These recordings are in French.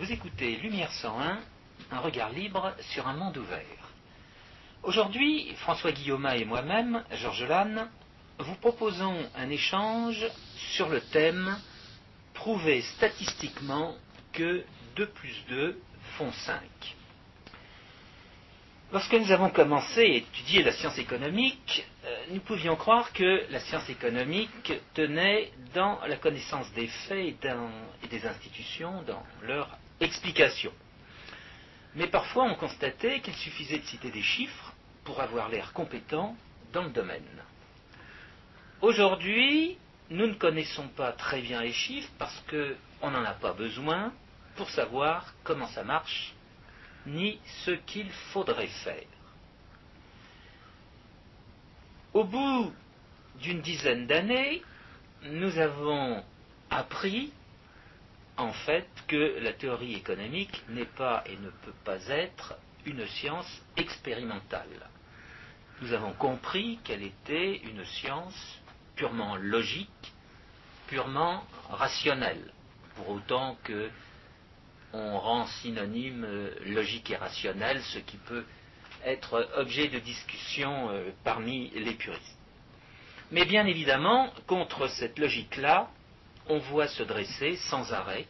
Vous écoutez Lumière 101, un regard libre sur un monde ouvert. Aujourd'hui, François Guillaume et moi-même, Georges Lannes, vous proposons un échange sur le thème Prouver statistiquement que 2 plus 2 font 5. Lorsque nous avons commencé à étudier la science économique, euh, nous pouvions croire que la science économique tenait dans la connaissance des faits et, des institutions, dans leur explication. Mais parfois on constatait qu'il suffisait de citer des chiffres pour avoir l'air compétent dans le domaine. Aujourd'hui, nous ne connaissons pas très bien les chiffres parce qu'on n'en a pas besoin pour savoir comment ça marche ni ce qu'il faudrait faire. Au bout d'une dizaine d'années, nous avons appris en fait que la théorie économique n'est pas et ne peut pas être une science expérimentale. Nous avons compris qu'elle était une science purement logique, purement rationnelle, pour autant que on rend synonyme logique et rationnel ce qui peut être objet de discussion euh, parmi les puristes. Mais bien évidemment, contre cette logique-là, on voit se dresser sans arrêt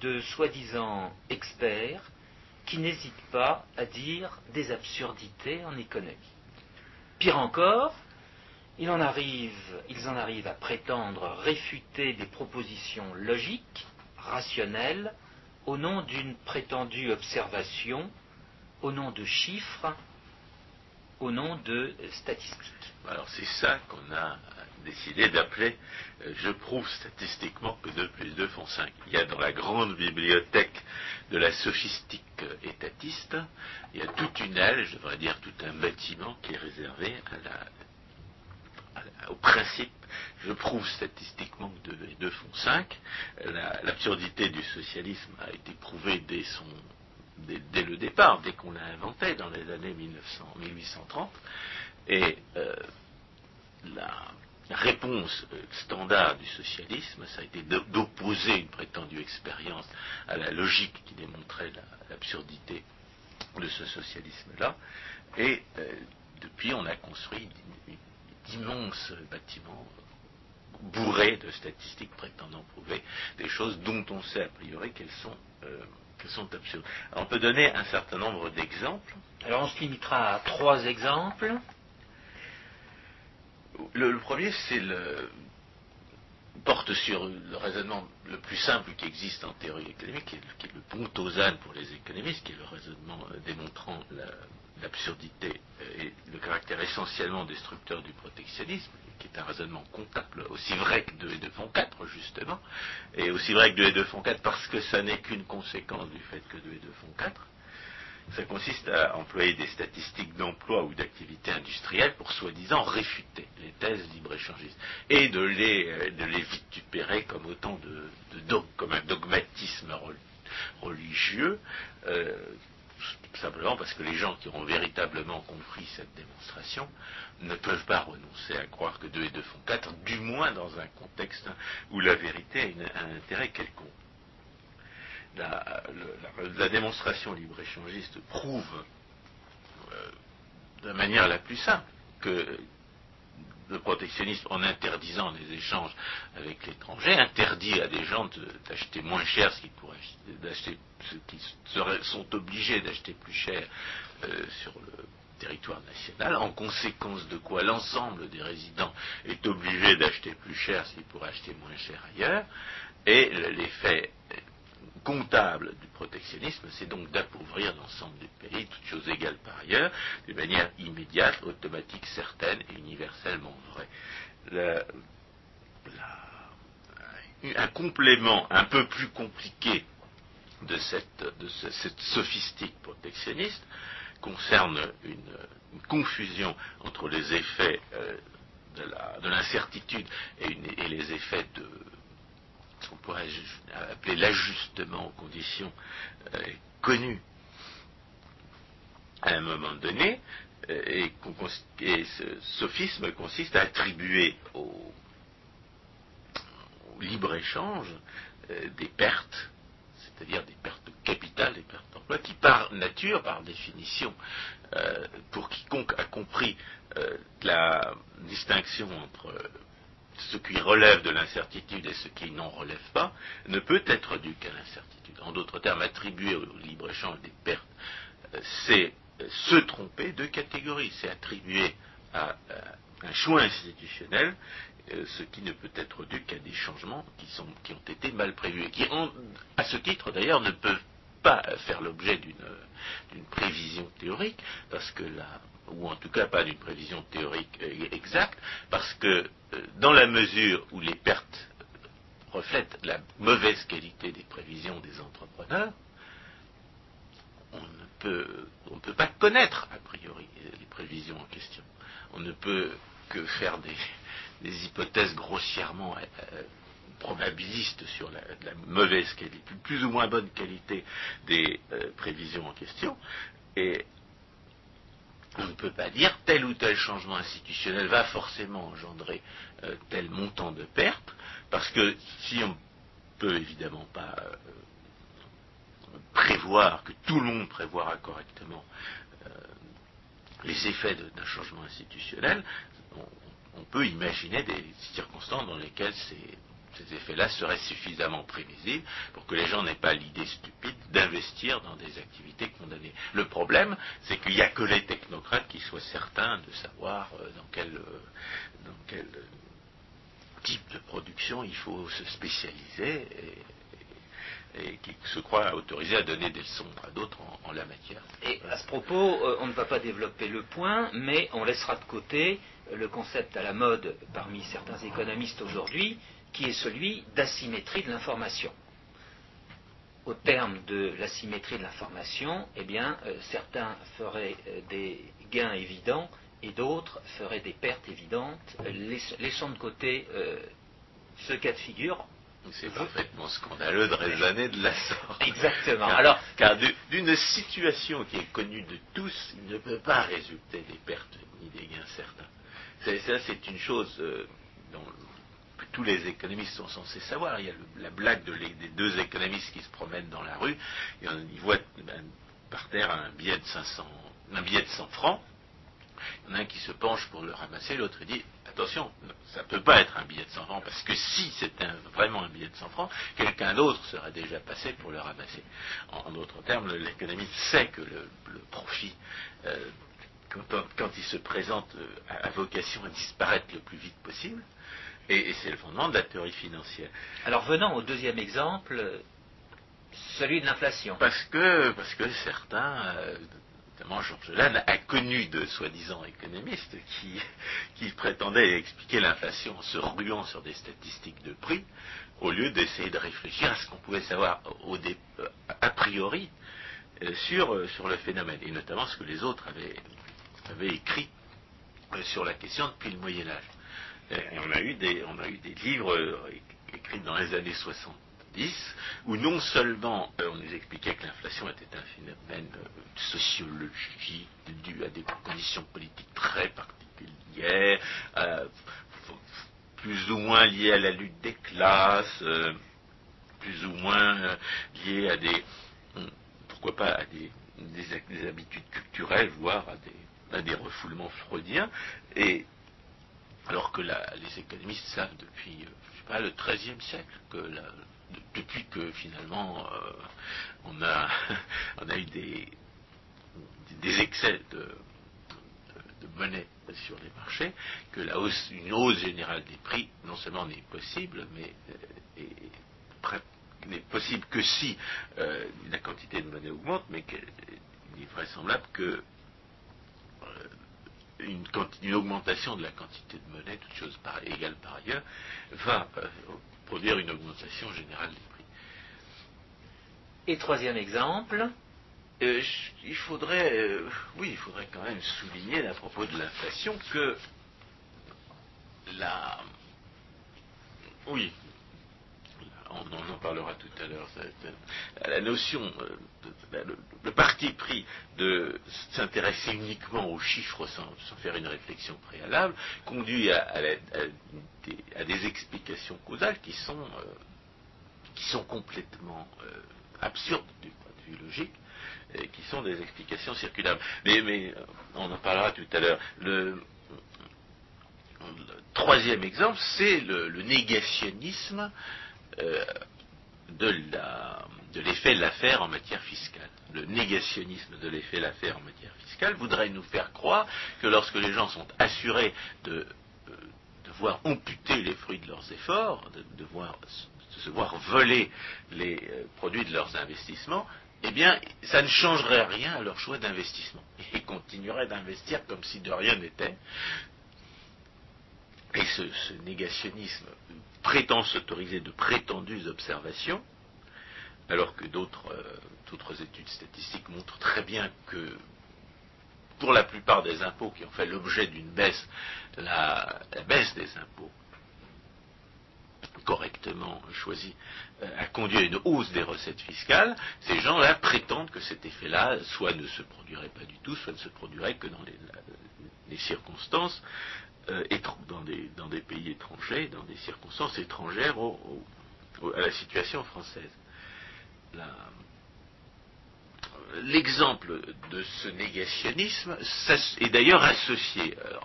de soi-disant experts qui n'hésitent pas à dire des absurdités en économie. Pire encore, ils en arrivent à prétendre réfuter des propositions logiques, rationnelles, au nom d'une prétendue observation, au nom de chiffres, au nom de statistiques. Alors c'est ça qu'on a décidé d'appeler euh, je prouve statistiquement que 2 plus 2 font 5. Il y a dans la grande bibliothèque de la sophistique étatiste, il y a toute une aile, je devrais dire tout un bâtiment qui est réservé au principe je prouve statistiquement que 2 et 2 font 5. L'absurdité du socialisme a été prouvée dès, son, dès, le départ, dès qu'on l'a inventé dans les années 1900, 1830. Et euh, réponse euh, standard du socialisme, ça a été d'opposer une prétendue expérience à la logique qui démontrait l'absurdité de ce socialisme-là. Et euh, depuis, on a construit d'immenses bâtiments bourré de statistiques prétendant prouver des choses dont on sait a priori qu'elles sont, euh, sont absurdes. on peut donner un certain nombre d'exemples. Alors on se limitera à trois exemples. Le, premier, c'est le porte sur le raisonnement le plus simple qui existe en théorie économique, qui est, le pontosane pour les économistes, qui est le raisonnement euh, démontrant l'absurdité et le caractère essentiellement destructeur du protectionnisme qui est un raisonnement comptable, aussi vrai que 2 et 2 font 4, justement, et aussi vrai que 2 et 2 font 4 parce que ça n'est qu'une conséquence du fait que 2 et 2 font 4. Ça consiste à employer des statistiques d'emploi ou d'activité industrielle pour soi-disant réfuter les thèses libre-échangistes et de les, euh, de les vitupérer comme autant de, de comme un dogmatisme religieux, euh, simplement parce que les gens qui ont véritablement compris cette démonstration ne peuvent pas renoncer à croire que 2 et 2 font 4, du moins dans un contexte où la vérité a, un intérêt quelconque. La, démonstration libre-échangiste prouve euh, de la manière la plus simple que le protectionnisme, en interdisant les échanges avec l'étranger, interdit à des gens d'acheter moins cher ce qu'ils pourraient d'acheter ce qu'ils sont obligés d'acheter plus cher euh, sur le territoire national, en conséquence de quoi l'ensemble des résidents est obligé d'acheter plus cher s'il pourrait acheter moins cher ailleurs, et l'effet comptable du protectionnisme, c'est donc d'appauvrir l'ensemble du pays, toutes choses égales par ailleurs, de manière immédiate, automatique, certaine et universellement vraie. un complément un peu plus compliqué de cette, sophistique protectionniste concerne une, confusion entre les effets euh, de l'incertitude et, les effets de ce qu'on pourrait appeler l'ajustement aux conditions euh, connues à un moment donné, euh, et, ce sophisme consiste à attribuer au, libre-échange des pertes, c'est-à-dire des pertes par nature, par définition, euh, pour quiconque a compris euh, la distinction entre ce qui relève de l'incertitude et ce qui n'en relève pas, ne peut être dû qu'à l'incertitude. En d'autres termes, attribuer au libre-échange des pertes, c'est se tromper de catégorie, c'est attribuer à, un choix institutionnel ce qui ne peut être dû qu'à des changements qui, ont été mal prévus et qui, à ce titre d'ailleurs, ne peuvent pas faire l'objet d'une prévision théorique, parce que là, ou en tout cas pas d'une prévision théorique euh, exacte, parce que euh, dans la mesure où les pertes reflètent la mauvaise qualité des prévisions des entrepreneurs, on ne peut, on ne peut pas connaître a priori les prévisions en question. On ne peut que faire des, hypothèses grossièrement euh, probabilistes sur la, mauvaise qualité, plus ou moins bonne qualité des euh, prévisions en question. Et on ne peut pas dire tel ou tel changement institutionnel va forcément engendrer euh, tel montant de pertes, parce que si on peut évidemment pas prévoir, que tout le monde prévoira correctement les effets d'un changement institutionnel, on peut imaginer des circonstances dans lesquelles ces, effets-là seraient suffisamment prévisibles pour que les gens n'aient pas l'idée stupide d'investir dans des activités condamnées. Le problème, c'est qu'il n'y a que les technocrates qui soient certains de savoir euh, dans quel, euh, euh, type de production il faut se spécialiser et, qui se croient autorisés à donner des leçons à d'autres en, la matière. Et à ce propos, on ne va pas développer le point, mais on laissera de côté le concept à la mode parmi certains économistes aujourd'hui, qui est celui d'asymétrie de l'information. Au terme de l'asymétrie de l'information, eh bien, euh, certains feraient euh, des gains évidents et d'autres feraient des pertes évidentes, laissant de côté euh, ce cas de figure. C'est parfaitement scandaleux de raisonner de la sorte. Exactement. Car, Alors, car d'une situation qui est connue de tous, il ne peut pas résulter des pertes ni des gains certains. Ça, c'est une chose euh, tous les économistes sont censés savoir. Il y a la blague des deux économistes qui se promènent dans la rue. ils voient ben, par terre un billet de 500, un billet de 100 francs. Il y en a un qui se penche pour le ramasser, l'autre dit attention, ça ne peut pas être un billet de 100 francs, parce que si c'était vraiment un billet de 100 francs, quelqu'un d'autre serait déjà passé pour le ramasser. En, d'autres termes, l'économiste sait que le, profit euh, quand, il se présente à, euh, vocation à disparaître le plus vite possible, et, c'est le fondement de la théorie financière. Alors venons au deuxième exemple, celui de l'inflation. Parce que, parce que certains, euh, notamment Georges Lannes, a connu de soi-disant économistes qui, qui prétendaient expliquer l'inflation en se ruant sur des statistiques de prix, au lieu d'essayer de réfléchir à ce qu'on pouvait savoir au a priori euh, sur, sur le phénomène, et notamment ce que les autres avaient écrit euh, sur la question depuis le Moyen Âge. On a eu des, on a eu des livres euh, écrits dans les années 70 où non seulement euh, on nous expliquait que l'inflation était un phénomène sociologique dû à des conditions politiques très particulières, plus ou moins liées à la lutte des classes, plus ou moins liées à des, pourquoi pas à des, des habitudes culturelles, voire à des à des refoulements freudiens, et alors que les économistes savent depuis, euh, je sais pas, le XIIIe siècle, que depuis que finalement euh, on, a, on a eu des, excès de, monnaie sur les marchés, que la hausse, une hausse générale des prix, non seulement n'est possible, mais euh, n'est possible que si la quantité de monnaie augmente, mais qu'il est vraisemblable que une, augmentation de la quantité de monnaie, toute chose égale par ailleurs, va euh, produire une augmentation générale des prix. Et troisième exemple euh, Il faudrait, euh, oui, il faudrait quand même souligner à propos de l'inflation que la, oui, on en parlera tout à l'heure, la notion, euh, le, parti pris de s'intéresser uniquement aux chiffres sans, faire une réflexion préalable, conduit à, des, explications causales qui sont, euh, qui sont complètement euh, absurdes du point de vue logique. qui sont des explications circulables. Mais on en parlera tout à l'heure. Le, troisième exemple, c'est le, négationnisme de l'effet de l'affaire en matière fiscale. Le négationnisme de l'effet de l'affaire en matière fiscale voudrait nous faire croire que lorsque les gens sont assurés de, voir amputer les fruits de leurs efforts, de, voir, de se voir voler les euh, produits de leurs investissements, eh bien, ça ne changerait rien à leur choix d'investissement. Ils continueraient d'investir comme si de rien n'était. Et ce, négationnisme prétend s'autoriser de prétendues observations, alors que d'autres euh, études statistiques montrent très bien que pour la plupart des impôts qui ont fait l'objet d'une baisse, la, baisse des impôts correctement choisie euh, a conduit à une hausse des recettes fiscales, ces gens-là prétendent que cet effet-là soit ne se produirait pas du tout, soit ne se produirait que dans les, circonstances euh, dans, des, pays étrangers, dans des circonstances étrangères à la situation française. L'exemple de ce négationnisme est d'ailleurs associé euh,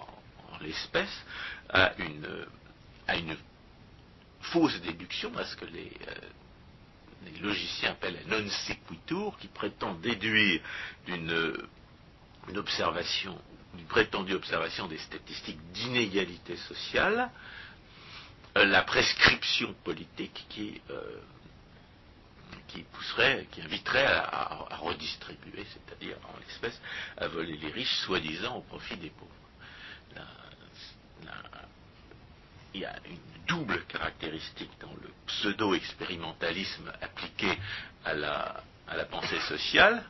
en, l'espèce à une, une, fausse déduction, à ce que les, euh, logiciens appellent un non sequitur, qui prétend déduire d'une observation, d'une prétendue observation des statistiques d'inégalité sociale, euh, la prescription politique qui qui pousserait, qui inviterait à, redistribuer, c'est-à-dire en l'espèce à voler les riches, soi-disant au profit des pauvres. il y a une double caractéristique dans le pseudo-expérimentalisme appliqué à la, pensée sociale.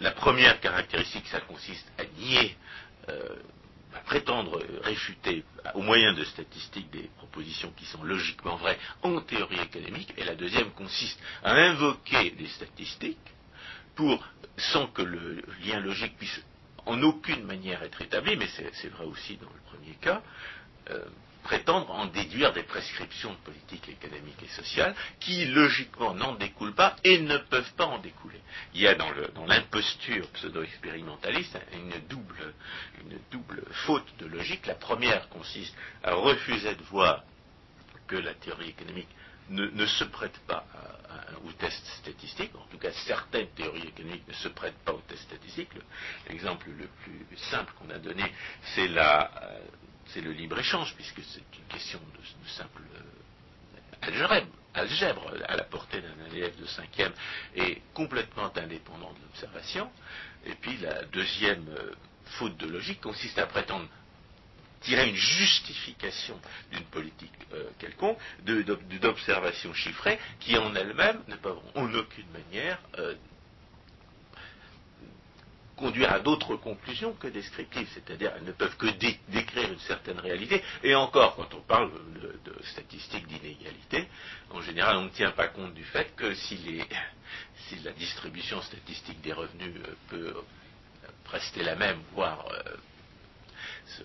La première caractéristique, ça consiste à nier euh, à prétendre réfuter au moyen de statistiques des propositions qui sont logiquement vraies en théorie économique, et la deuxième consiste à invoquer des statistiques pour, sans que le lien logique puisse en aucune manière être établi, mais c'est vrai aussi dans le premier cas, euh, prétendre en déduire des prescriptions de politique économique et sociale qui, logiquement, n'en découlent pas et ne peuvent pas en découler. Il y a dans l'imposture pseudo-expérimentaliste une double, une double faute de logique. La première consiste à refuser de voir que la théorie économique ne, se prête pas aux tests statistiques, en tout cas certaines théories économiques ne se prêtent pas aux tests statistiques. L'exemple le plus simple qu'on a donné, c'est la, euh, c'est le libre-échange, puisque c'est une question de, simple euh, algèbre, à la portée d'un élève de cinquième et complètement indépendant de l'observation. Et puis la deuxième euh, faute de logique consiste à prétendre tirer une justification d'une politique euh, quelconque, d'observations chiffrées, qui en elles-mêmes ne peuvent en aucune manière conduire à d'autres conclusions que descriptives, c'est-à-dire elles ne peuvent que décrire une certaine réalité, et encore, quand on parle de, statistiques d'inégalité, en général on ne tient pas compte du fait que si, la distribution statistique des revenus euh, peut rester la même, voire euh,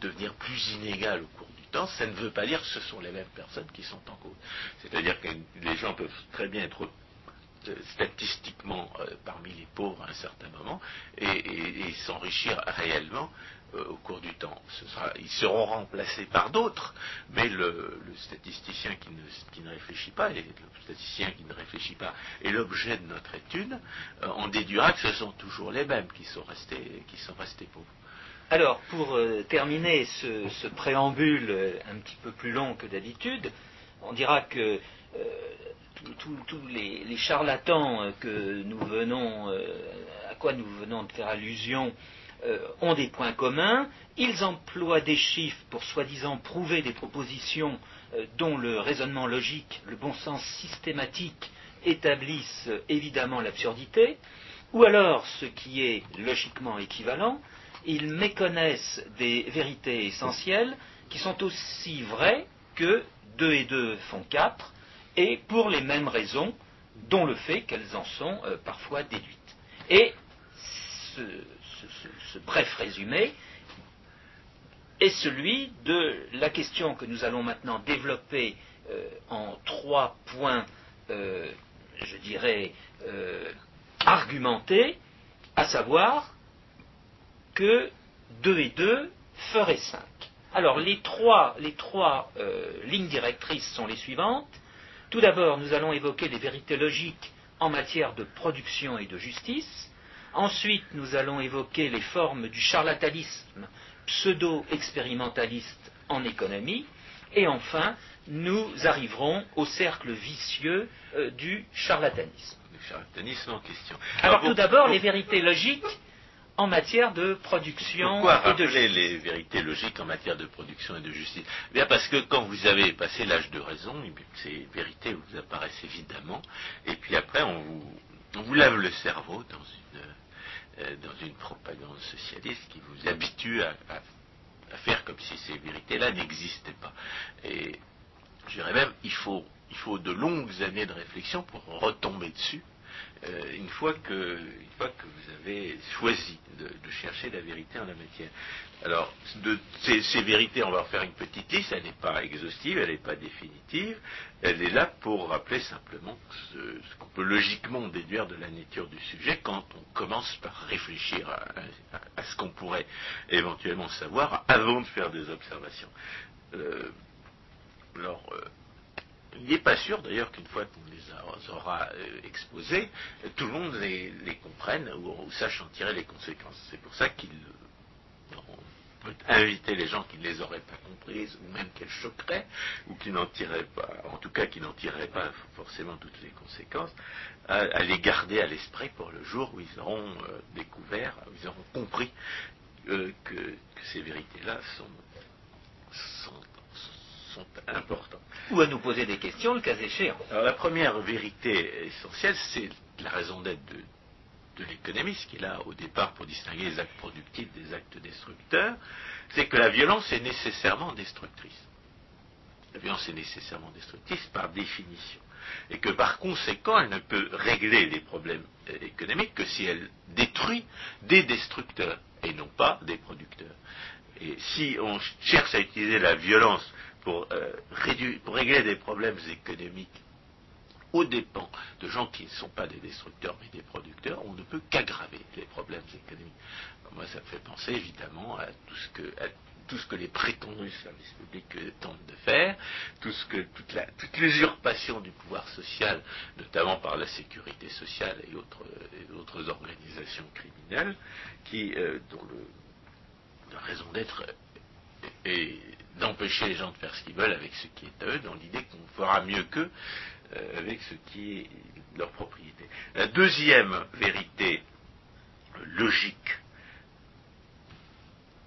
devenir plus inégale au cours du temps, ça ne veut pas dire que ce sont les mêmes personnes qui sont en cause. C'est-à-dire que les gens peuvent très bien être statistiquement euh, parmi les pauvres à un certain moment et, s'enrichir réellement euh, au cours du temps. ils seront remplacés par d'autres, mais le, statisticien qui ne, réfléchit pas, et le statisticien qui ne réfléchit pas est l'objet de notre étude, euh, on déduira que ce sont toujours les mêmes qui sont restés, qui sont restés pauvres. Alors, pour terminer ce, préambule un petit peu plus long que d'habitude, on dira que tous les, charlatans euh, euh, à quoi nous venons de faire allusion euh, ont des points communs. Ils emploient des chiffres pour soi-disant prouver des propositions dont le raisonnement logique, le bon sens systématique établissent évidemment l'absurdité, ou alors, ce qui est logiquement équivalent, ils méconnaissent des vérités essentielles qui sont aussi vraies que 2 et 2 font 4, et pour les mêmes raisons, dont le fait qu'elles en sont euh, parfois déduites. Et ce, bref résumé est celui de la question que nous allons maintenant développer euh, en trois points euh, je dirais, argumentée, à savoir que 2 et 2 ferait 5. Alors les trois, lignes directrices sont les suivantes. Tout d'abord, nous allons évoquer les vérités logiques en matière de production et de justice. Ensuite, nous allons évoquer les formes du charlatanisme pseudo-expérimentaliste en économie. Et enfin, nous arriverons au cercle vicieux euh, du charlatanisme. Le charlatanisme en question. Alors, tout d'abord, les vérités logiques en matière de production Pourquoi et de justice. les vérités logiques en matière de production et de justice Bien parce que quand vous avez passé l'âge de raison, eh ces vérités vous apparaissent évidemment, et puis après on vous, on vous lave le cerveau dans une, euh, dans une propagande socialiste qui vous habitue à, à- à faire comme si ces vérités-là n'existaient pas. Et je dirais même, il faut, il faut de longues années de réflexion pour retomber dessus. Euh, une, fois que, une fois que vous avez choisi de, chercher la vérité en la matière. Alors, ces, vérités, on va en faire une petite liste, elle n'est pas exhaustive, elle n'est pas définitive, elle est là pour rappeler simplement ce, qu'on peut logiquement déduire de la nature du sujet quand on commence par réfléchir à ce qu'on pourrait éventuellement savoir avant de faire des observations. Euh, alors, euh, il n'est pas sûr d'ailleurs qu'une fois qu'on les aura euh, exposés, tout le monde les, comprenne ou, sache en tirer les conséquences. C'est pour ça qu'il euh, peut inviter les gens qui ne les auraient pas comprises, ou même qu'elles choqueraient, ou qui n'en tireraient pas, en tout cas qui n'en tireraient pas forcément toutes les conséquences, à, les garder à l'esprit pour le jour où ils auront euh, découvert, où ils auront compris euh, que, ces vérités-là sont, sont importantes. Ou à nous poser des questions, le cas échéant. Alors la première vérité essentielle, c'est la raison d'être de, de l'économiste, qui est là au départ pour distinguer les actes productifs des actes destructeurs, c'est que la violence est nécessairement destructrice. La violence est nécessairement destructrice par définition. Et que par conséquent, elle ne peut régler les problèmes euh, économiques que si elle détruit des destructeurs et non pas des producteurs. Et si on cherche à utiliser la violence pour, euh, pour régler des problèmes économiques aux dépens de gens qui ne sont pas des destructeurs mais des producteurs, on ne peut qu'aggraver les problèmes économiques. Moi, ça me fait penser évidemment à tout ce que, à tout ce que les prétendus services publics tentent de faire, tout ce que, toute, l'usurpation du pouvoir social, notamment par la sécurité sociale et autres, autres organisations criminelles, qui, euh, dont le, la raison d'être est d'empêcher les gens de faire ce qu'ils veulent avec ce qui est à eux, dans l'idée qu'on fera mieux qu'eux euh, avec ce qui est leur propriété. La deuxième vérité logique,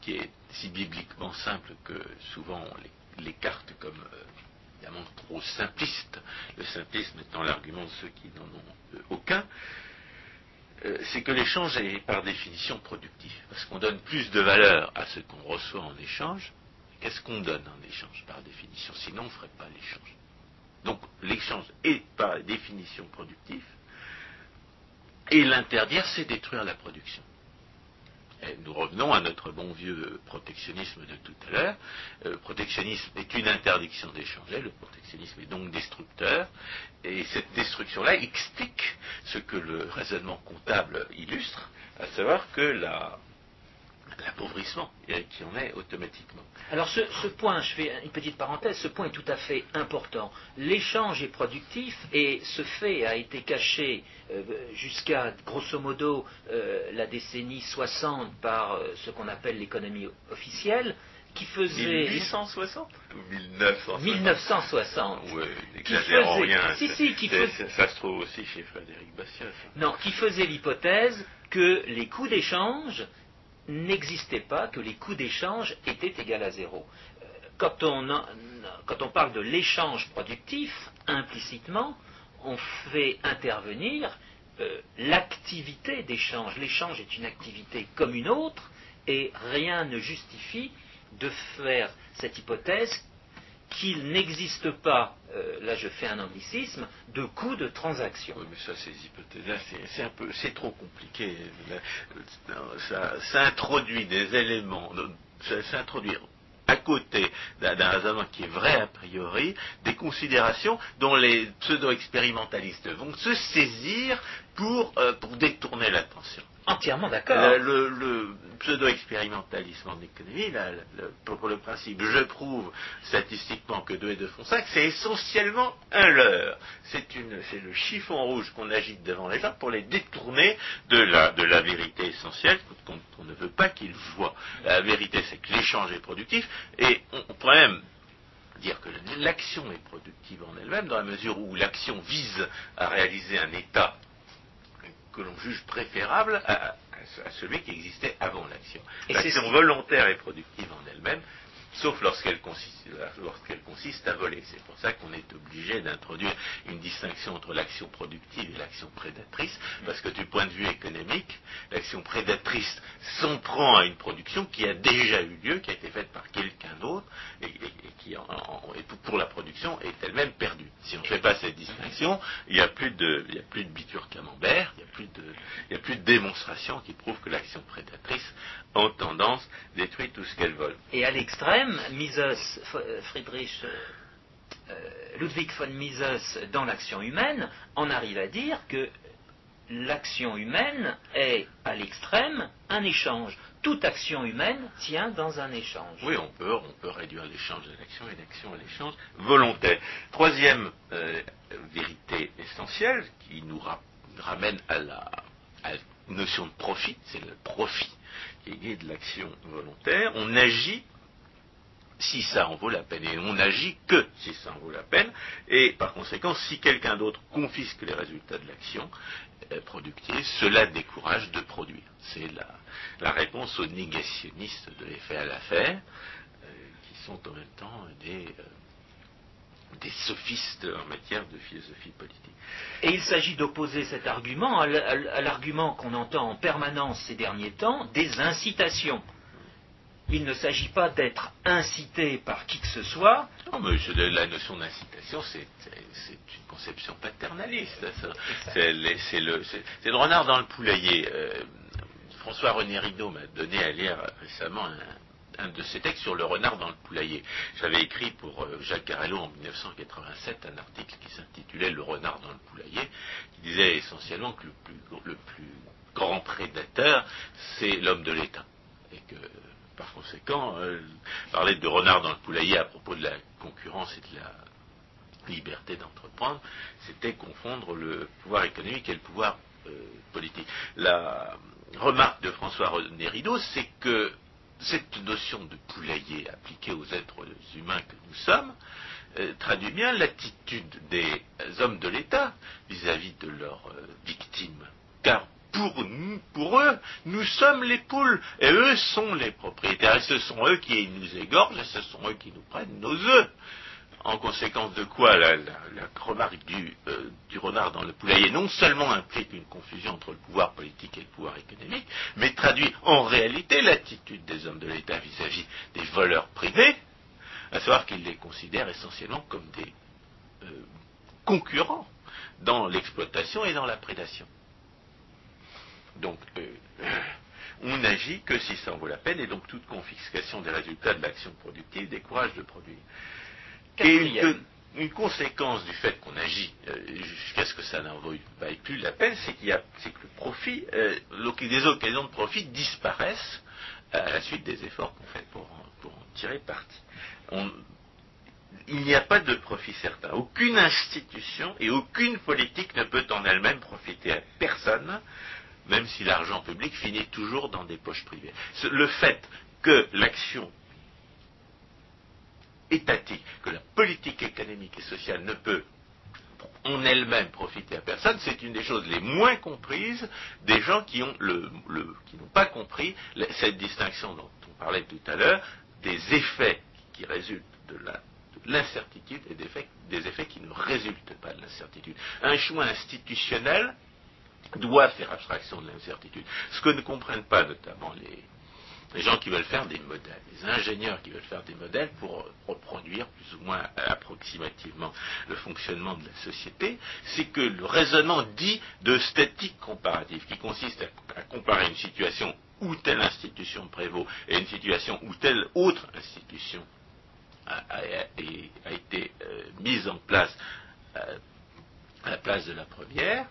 qui est si bibliquement simple que souvent on l'é- l'écarte comme euh, évidemment trop simpliste, le simplisme étant l'argument de ceux qui n'en ont euh, aucun, c'est que l'échange est par définition productif, parce qu'on donne plus de valeur à ce qu'on reçoit en échange qu'à ce qu'on donne en échange par définition, sinon on ne ferait pas l'échange? Donc l'échange est par définition productif, et l'interdire, c'est détruire la production. Nous revenons à notre bon vieux protectionnisme de tout à l'heure. Euh, Le protectionnisme est une interdiction d'échanger, le protectionnisme est donc destructeur, et cette destruction-là explique ce que le raisonnement comptable illustre, à savoir que la- l'appauvrissement euh, qui en est automatiquement. Alors ce, ce point, je fais une petite parenthèse, ce point est tout à fait important. L'échange est productif et ce fait a été caché euh, jusqu'à grosso modo euh, la décennie 60 par euh, ce qu'on appelle l'économie officielle qui faisait 1860 ou 1960 1960. Oui, Qui n'exagérons faisait- rien. si, ça- si, qui ça- faisait- ça se trouve aussi chez Frédéric Bastiat. ça. Non, qui faisait l'hypothèse que les coûts d'échange n'existaient pas, que les coûts d'échange étaient égaux à zéro. Euh, Quand on, en- quand on parle de l'échange productif, implicitement, on fait intervenir euh, l'activité d'échange. L'échange est une activité comme une autre et rien ne justifie de faire cette hypothèse qu'il n'existe pas, euh, là je fais un anglicisme, de coût de transaction. Oui, mais ça, ces hypothèses-là, c'est- un c'est trop compliqué. Ça, ça introduit des éléments, ça, à côté d'un raisonnement qui est vrai a priori, des considérations dont les pseudo-expérimentalistes vont se saisir pour, euh, pour détourner l'attention. Entièrement d'accord. Le, pseudo-expérimentalisme en économie, pour le principe je prouve statistiquement que 2 et 2 font 5, c'est essentiellement un leurre. C'est le chiffon rouge qu'on agite devant les gens pour les détourner de la, de la vérité essentielle qu'on ne veut pas qu'ils voient. La vérité, c'est que l'échange est productif et on, on pourrait même dire que l'action est productive en elle-même dans la mesure où l'action vise à réaliser un état que l'on juge préférable à, celui qui existait avant l'action. L'action volontaire et productive en elle-même, sauf lorsqu'elle consiste, à voler. C'est pour ça qu'on est obligé d'introduire une distinction entre l'action productive et l'action prédatrice, parce que du point de vue économique, l'action prédatrice s'en prend à une production qui a déjà eu lieu, qui a été faite par quelqu'un d'autre, et, qui, pour la production, est elle-même perdue. Si on ne fait pas cette distinction, il n'y a plus de, biture camembert, il n'y a a plus de démonstration qui prouve que l'action prédatrice, en tendance, détruit tout ce qu'elle vole. Et à l'extrême, Mises euh, Friedrich euh, euh, Ludwig von Mises dans l'action humaine en arrive à dire que l'action humaine est à l'extrême un échange. Toute action humaine tient dans un échange. Oui, on peut, on peut réduire l'échange de l'action et l'action à l'échange volontaire. Troisième vérité essentielle qui nous ramène à la, à la, notion de profit, c'est le profit qui est lié de l'action volontaire. On agit si ça en vaut la peine. Et on n'agit que si ça en vaut la peine. Et par conséquent, si quelqu'un d'autre confisque les résultats de l'action euh, productive, cela décourage de produire. C'est la, réponse aux négationnistes de l'effet à l'affaire, euh, qui sont en même temps des, euh, des sophistes en matière de philosophie politique. Et il s'agit d'opposer cet argument à l'argument qu'on entend en permanence ces derniers temps des incitations il ne s'agit pas d'être incité par qui que ce soit. Non, mais la notion d'incitation, c'est une conception paternaliste. C'est le, renard dans le poulailler. Euh, François René Rideau m'a donné à lire récemment un, de ses textes sur le renard dans le poulailler. J'avais écrit pour euh, Jacques Carello en 1987 un article qui s'intitulait Le renard dans le poulailler, qui disait essentiellement que le plus, grand prédateur, c'est l'homme de l'État. Et que par conséquent, euh, parler de renard dans le poulailler à propos de la concurrence et de la liberté d'entreprendre, c'était confondre le pouvoir économique et le pouvoir euh, politique. La remarque de François-René Rideau, c'est que cette notion de poulailler appliquée aux êtres humains que nous sommes euh, traduit bien l'attitude des hommes de l'État vis-à-vis de leurs victimes. Car pour, pour eux, nous sommes les poules, et eux sont les propriétaires, et ce sont eux qui nous égorgent, et ce sont eux qui nous prennent nos œufs. En conséquence de quoi la, remarque du, euh, du, renard dans le poulailler non seulement implique une confusion entre le pouvoir politique et le pouvoir économique, mais traduit en réalité l'attitude des hommes de l'État vis-à-vis des voleurs privés, à savoir qu'ils les considèrent essentiellement comme des euh, concurrents dans l'exploitation et dans la prédation. Donc, euh, on n'agit que si ça en vaut la peine, et donc toute confiscation des résultats de l'action productive décourage de produire. Et une, conséquence du fait qu'on agit euh, jusqu'à ce que ça n'en vaille plus la peine, c'est qu'il y a, que le profit, euh, des occasions de profit disparaissent à la suite des efforts qu'on fait pour en, tirer parti. il n'y a pas de profit certain. Aucune institution et aucune politique ne peut en elle-même profiter à personne même si l'argent public finit toujours dans des poches privées. Le fait que l'action étatique, que la politique économique et sociale ne peut en elle-même profiter à personne, c'est une des choses les moins comprises des gens qui ont le, n'ont pas compris cette distinction dont on parlait tout à l'heure des effets qui résultent de l'incertitude et des effets, des effets qui ne résultent pas de l'incertitude. Un choix institutionnel doit faire abstraction de l'incertitude. Ce que ne comprennent pas notamment les, gens qui veulent faire des modèles, les ingénieurs qui veulent faire des modèles pour reproduire plus ou moins approximativement le fonctionnement de la société, c'est que le raisonnement dit de statique comparative, qui consiste à, comparer une situation où telle institution prévaut et une situation où telle autre institution a, été euh, mise en place euh, à la place de la première,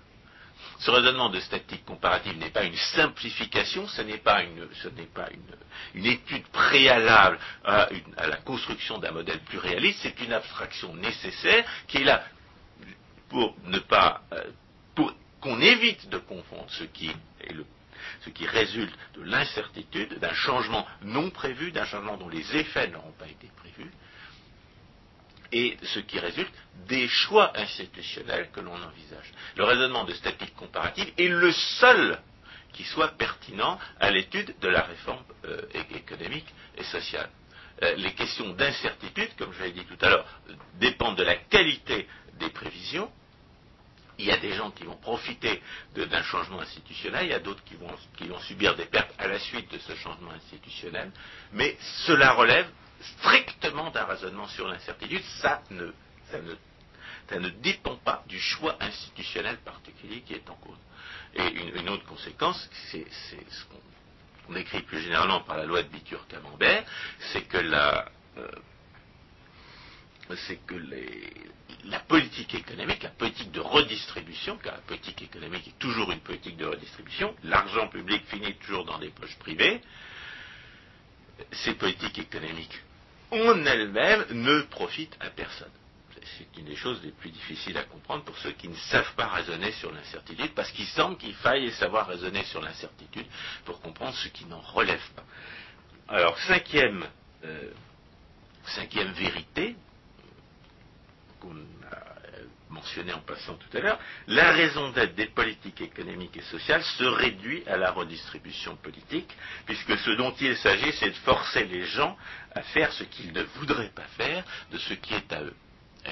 ce raisonnement de statique comparative n'est pas une simplification, ce n'est pas, une, étude préalable à, la construction d'un modèle plus réaliste, c'est une abstraction nécessaire qui est là pour ne pas, euh, qu'on évite de confondre ce qui résulte de l'incertitude, d'un changement non prévu, d'un changement dont les effets n'auront pas été prévus, et ce qui résulte des choix institutionnels que l'on envisage. Le raisonnement de statique comparative est le seul qui soit pertinent à l'étude de la réforme euh, économique et sociale. Euh, les questions d'incertitude, comme je l'ai dit tout à l'heure, dépendent de la qualité des prévisions. Il y a des gens qui vont profiter d'un changement institutionnel, il y a d'autres qui vont, qui vont subir des pertes à la suite de ce changement institutionnel, mais cela relève strictement d'un raisonnement sur l'incertitude, ça ne, dépend pas du choix institutionnel particulier qui est en cause. Et une, autre conséquence, c'est ce qu'on écrit plus généralement par la loi de Bitur-Camembert, c'est que la, euh, la politique économique, la politique de redistribution, car la politique économique est toujours une politique de redistribution, l'argent public finit toujours dans des poches privées, ces politiques économiques en elle-même ne profite à personne. C'est une des choses les plus difficiles à comprendre pour ceux qui ne savent pas raisonner sur l'incertitude, parce qu'il semble qu'il faille savoir raisonner sur l'incertitude pour comprendre ce qui n'en relève pas. Alors, cinquième, euh, cinquième vérité, mentionné en passant tout à l'heure, la raison d'être des politiques économiques et sociales se réduit à la redistribution politique, puisque ce dont il s'agit, c'est de forcer les gens à faire ce qu'ils ne voudraient pas faire de ce qui est à eux.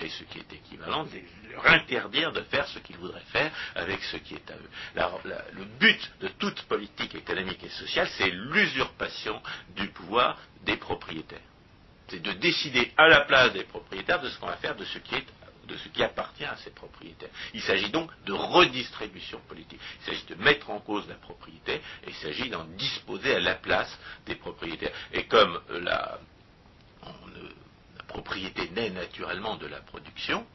Et ce qui est équivalent, de leur interdire de faire ce qu'ils voudraient faire avec ce qui est à eux. le but de toute politique économique et sociale, c'est l'usurpation du pouvoir des propriétaires. C'est de décider à la place des propriétaires de ce qu'on va faire de ce qui est de ce qui appartient à ces propriétaires. Il s'agit donc de redistribution politique. Il s'agit de mettre en cause la propriété et il s'agit d'en disposer à la place des propriétaires. Et comme euh, la, propriété naît naturellement de la production,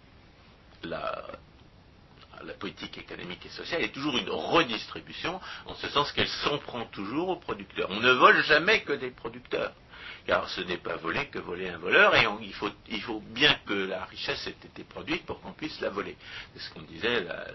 la politique économique et sociale est toujours une redistribution, en ce sens qu'elle s'en prend toujours aux producteurs. On ne vole jamais que des producteurs car ce n'est pas voler que voler un voleur, et il, faut, bien que la richesse ait été produite pour qu'on puisse la voler. C'est ce qu'on disait la,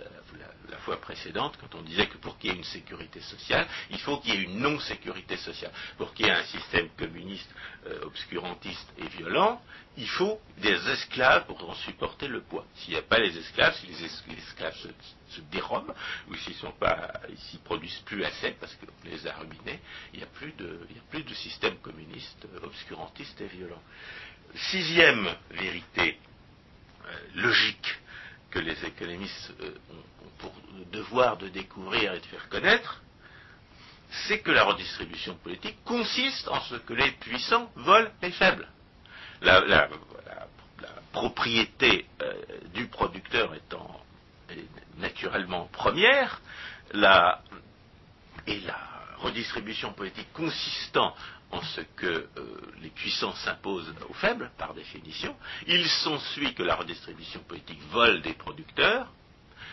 fois précédente, quand on disait que pour qu'il y ait une sécurité sociale, il faut qu'il y ait une non-sécurité sociale. Pour qu'il y ait un système communiste euh, obscurantiste et violent, il faut des esclaves pour en supporter le poids. S'il n'y a pas les esclaves, si les, esclaves se, se, dérobent, ou s'ils ne produisent plus assez parce qu'on les a ruinés, il n'y a, plus de, système communiste euh, obscurantiste et violent. Sixième vérité euh, logique que les économistes euh, ont, pour devoir de découvrir et de faire connaître, c'est que la redistribution politique consiste en ce que les puissants volent les faibles la, propriété du producteur étant naturellement première, la, et la redistribution politique consistant en ce que euh, les puissances s'imposent aux faibles, par définition, il s'ensuit que la redistribution politique vole des producteurs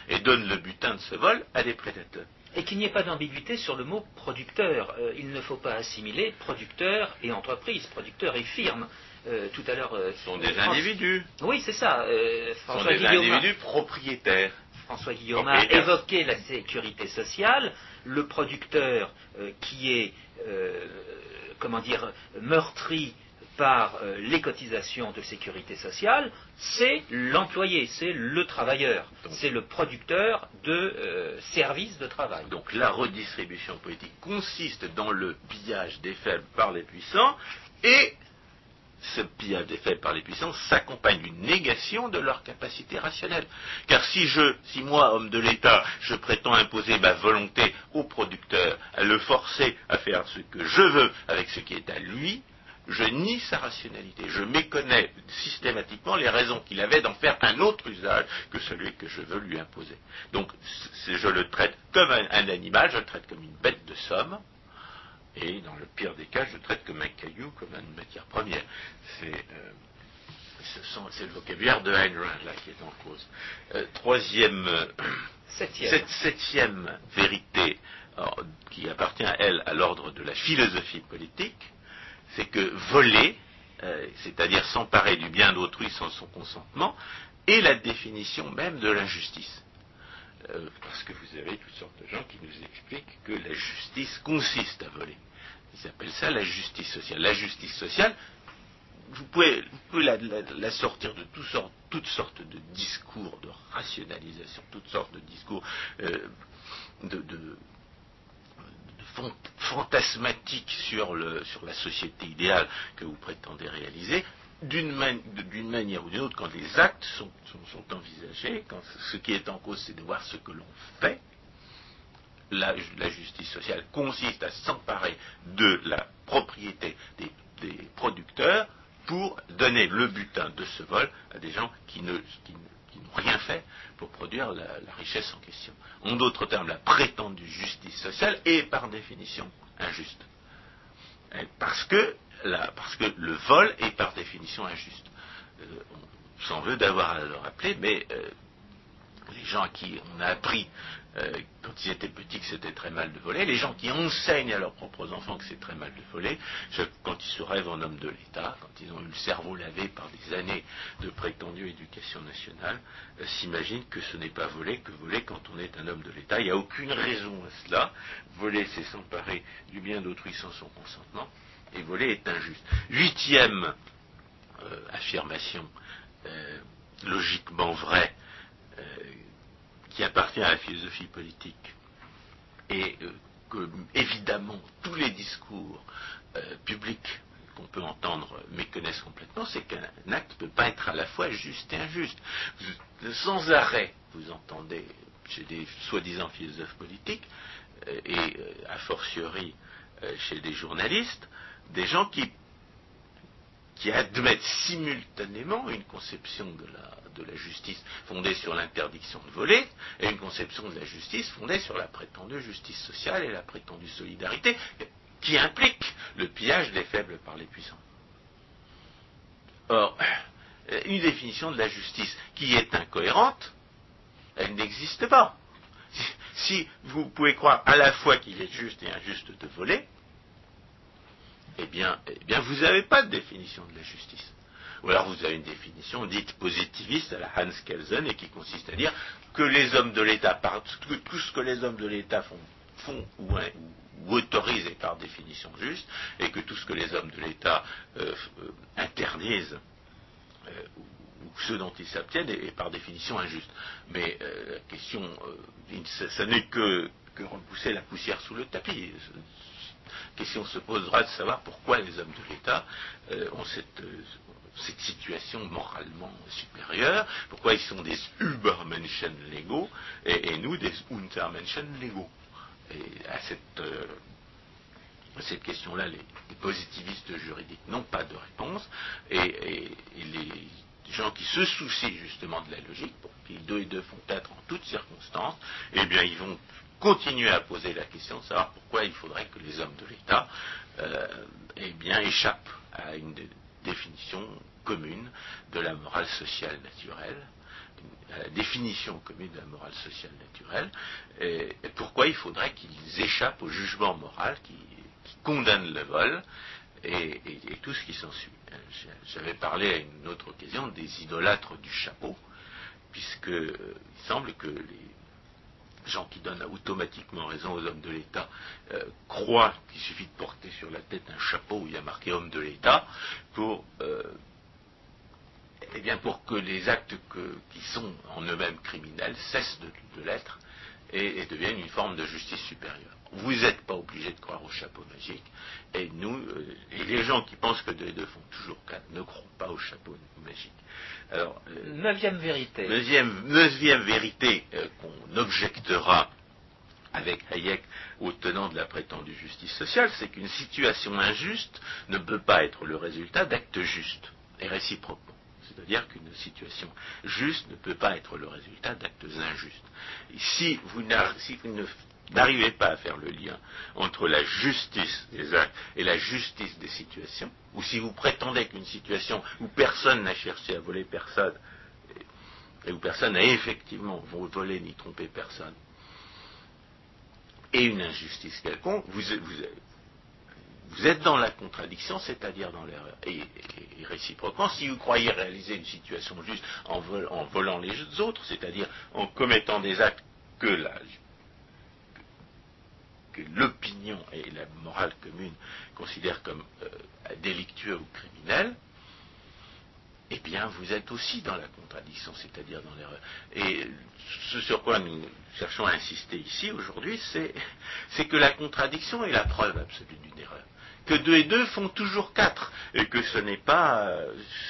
et donne le butin de ce vol à des prédateurs. Et qu'il n'y ait pas d'ambiguïté sur le mot producteur. Euh, il ne faut pas assimiler producteur et entreprise, producteur et firme. Euh, tout à l'heure. Ce sont des individus. Oui, c'est ça. Ce sont des individus propriétaires. François Guillaume a évoqué la sécurité sociale. Le producteur qui est, comment dire, meurtri par les cotisations de sécurité sociale, c'est l'employé, c'est le travailleur, c'est le producteur de services de travail. Donc la redistribution politique consiste dans le pillage des faibles par les puissants et ce pillage des faibles par les puissants s'accompagne d'une négation de leur capacité rationnelle. Car si je, si moi, homme de l'État, je prétends imposer ma volonté au producteur, à le forcer à faire ce que je veux avec ce qui est à lui, je nie sa rationalité. Je méconnais systématiquement les raisons qu'il avait d'en faire un autre usage que celui que je veux lui imposer. Donc, je le traite comme un animal, je le traite comme une bête de somme, Et dans le pire des cas, je traite comme un caillou, comme une matière première. C'est c'est le vocabulaire de Rand là qui est en cause. troisième, septième. septième vérité qui appartient à elle à l'ordre de la philosophie politique, c'est que voler, euh, c'est-à-dire s'emparer du bien d'autrui sans son consentement, est la définition même de l'injustice. Euh, parce que vous avez toutes sortes de gens qui nous expliquent que la justice consiste à voler. Ils appellent ça la justice sociale. La justice sociale, vous pouvez, la, sortir de toutes sortes, de discours de rationalisation, toutes sortes de discours euh, de sur la société idéale que vous prétendez réaliser, d'une manière ou d'une autre, quand les actes sont, envisagés, quand ce qui est en cause, c'est de voir ce que l'on fait, la, justice sociale consiste à s'emparer de la propriété des, producteurs pour donner le butin de ce vol à des gens qui n'ont rien fait pour produire la, richesse en question. En d'autres termes, la prétendue justice sociale est par définition injuste. Parce que, parce que le vol est par définition injuste. Euh, on s'en veut d'avoir à le rappeler, mais euh, les gens à qui on a appris euh, quand ils étaient petits que c'était très mal de voler, les gens qui enseignent à leurs propres enfants que c'est très mal de voler, quand ils se rêvent en homme de l'État, quand ils ont eu le cerveau lavé par des années de prétendue éducation nationale, s'imaginent que ce n'est pas voler que voler quand on est un homme de l'État. Il n'y a aucune raison à cela. Voler, c'est s'emparer du bien d'autrui sans son consentement, voler est injuste. Huitième euh, affirmation logiquement vraie qui appartient à la philosophie politique et euh, que, évidemment, tous les discours euh, publics qu'on peut entendre méconnaissent complètement, c'est qu'un acte ne peut pas être à la fois juste et injuste. sans arrêt, vous entendez chez des soi-disant philosophes politiques, euh, et a fortiori chez des journalistes, des gens qui, qui admettent simultanément une conception de la, de la justice fondée sur l'interdiction de voler et une conception de la justice fondée sur la prétendue justice sociale et la prétendue solidarité qui implique le pillage des faibles par les puissants. Or, une définition de la justice qui est incohérente, elle n'existe pas. Si, vous pouvez croire à la fois qu'il est juste et injuste de voler, eh bien, eh bien vous n'avez pas de définition de la justice. Ou alors vous avez une définition dite positiviste à la Hans Kelsen et qui consiste à dire que tout ce que les hommes de l'État font, ou, autorisent est par définition juste, et que tout ce que les hommes de l'État euh, euh, interdisent euh, ou ce dont ils s'abstiennent est, par définition injuste. Mais la question, ça, n'est que repousser la poussière sous le tapis La question se posera de savoir pourquoi les hommes de l'État ont cette, cette situation moralement supérieure, pourquoi ils sont des Übermenschen légaux et, nous des Untermenschen légaux. Et à cette, euh, question-là, les, positivistes juridiques n'ont pas de réponse gens qui se soucient justement de la logique, pour qu'ils deux et deux font être en toutes circonstances, eh bien ils vont continuer à poser la question de savoir pourquoi il faudrait que les hommes de l'État euh, eh échappent à une définition commune de la morale sociale naturelle, la définition commune de la morale sociale naturelle, et, pourquoi il faudrait qu'ils échappent au jugement moral qui, condamne le vol et, tout ce qui s'ensuit. J'avais parlé à une autre occasion des idolâtres du chapeau, puisque il semble que les gens qui donnent automatiquement raison aux hommes de l'État euh, croient qu'il suffit de porter sur la tête un chapeau où il y a marqué homme de l'État pour, euh, eh que les actes qui sont en eux-mêmes criminels cessent de, l'être et, deviennent une forme de justice supérieure. Vous n'êtes pas obligé de croire au chapeau magique, et nous, euh, et les gens qui pensent que deux et deux font toujours quatre ne croient pas au chapeau magique. Alors, euh, neuvième vérité. Neuvième, vérité euh, qu'on objectera avec Hayek au tenant de la prétendue justice sociale, c'est qu'une situation injuste ne peut pas être le résultat d'actes justes et réciproquement. C'est-à-dire qu'une situation juste ne peut pas être le résultat d'actes injustes. si vous, vous n'arrivez pas à faire le lien entre la justice des actes et la justice des situations, ou si vous prétendez qu'une situation où personne n'a cherché à voler personne, et où personne n'a effectivement volé ni trompé personne, et une injustice quelconque, vous, êtes dans la contradiction, c'est-à-dire dans l'erreur. Et, réciproquement, si vous croyez réaliser une situation juste en, volant les autres, c'est-à-dire en commettant des actes que l'opinion et la morale commune considèrent comme euh, délictueux ou criminels, eh bien, vous êtes aussi dans la contradiction, c'est-à-dire dans l'erreur. Et ce sur quoi nous cherchons à insister ici aujourd'hui, c'est que la contradiction est la preuve absolue d'une erreur que 2 et 2 font toujours 4, et que ce n'est pas,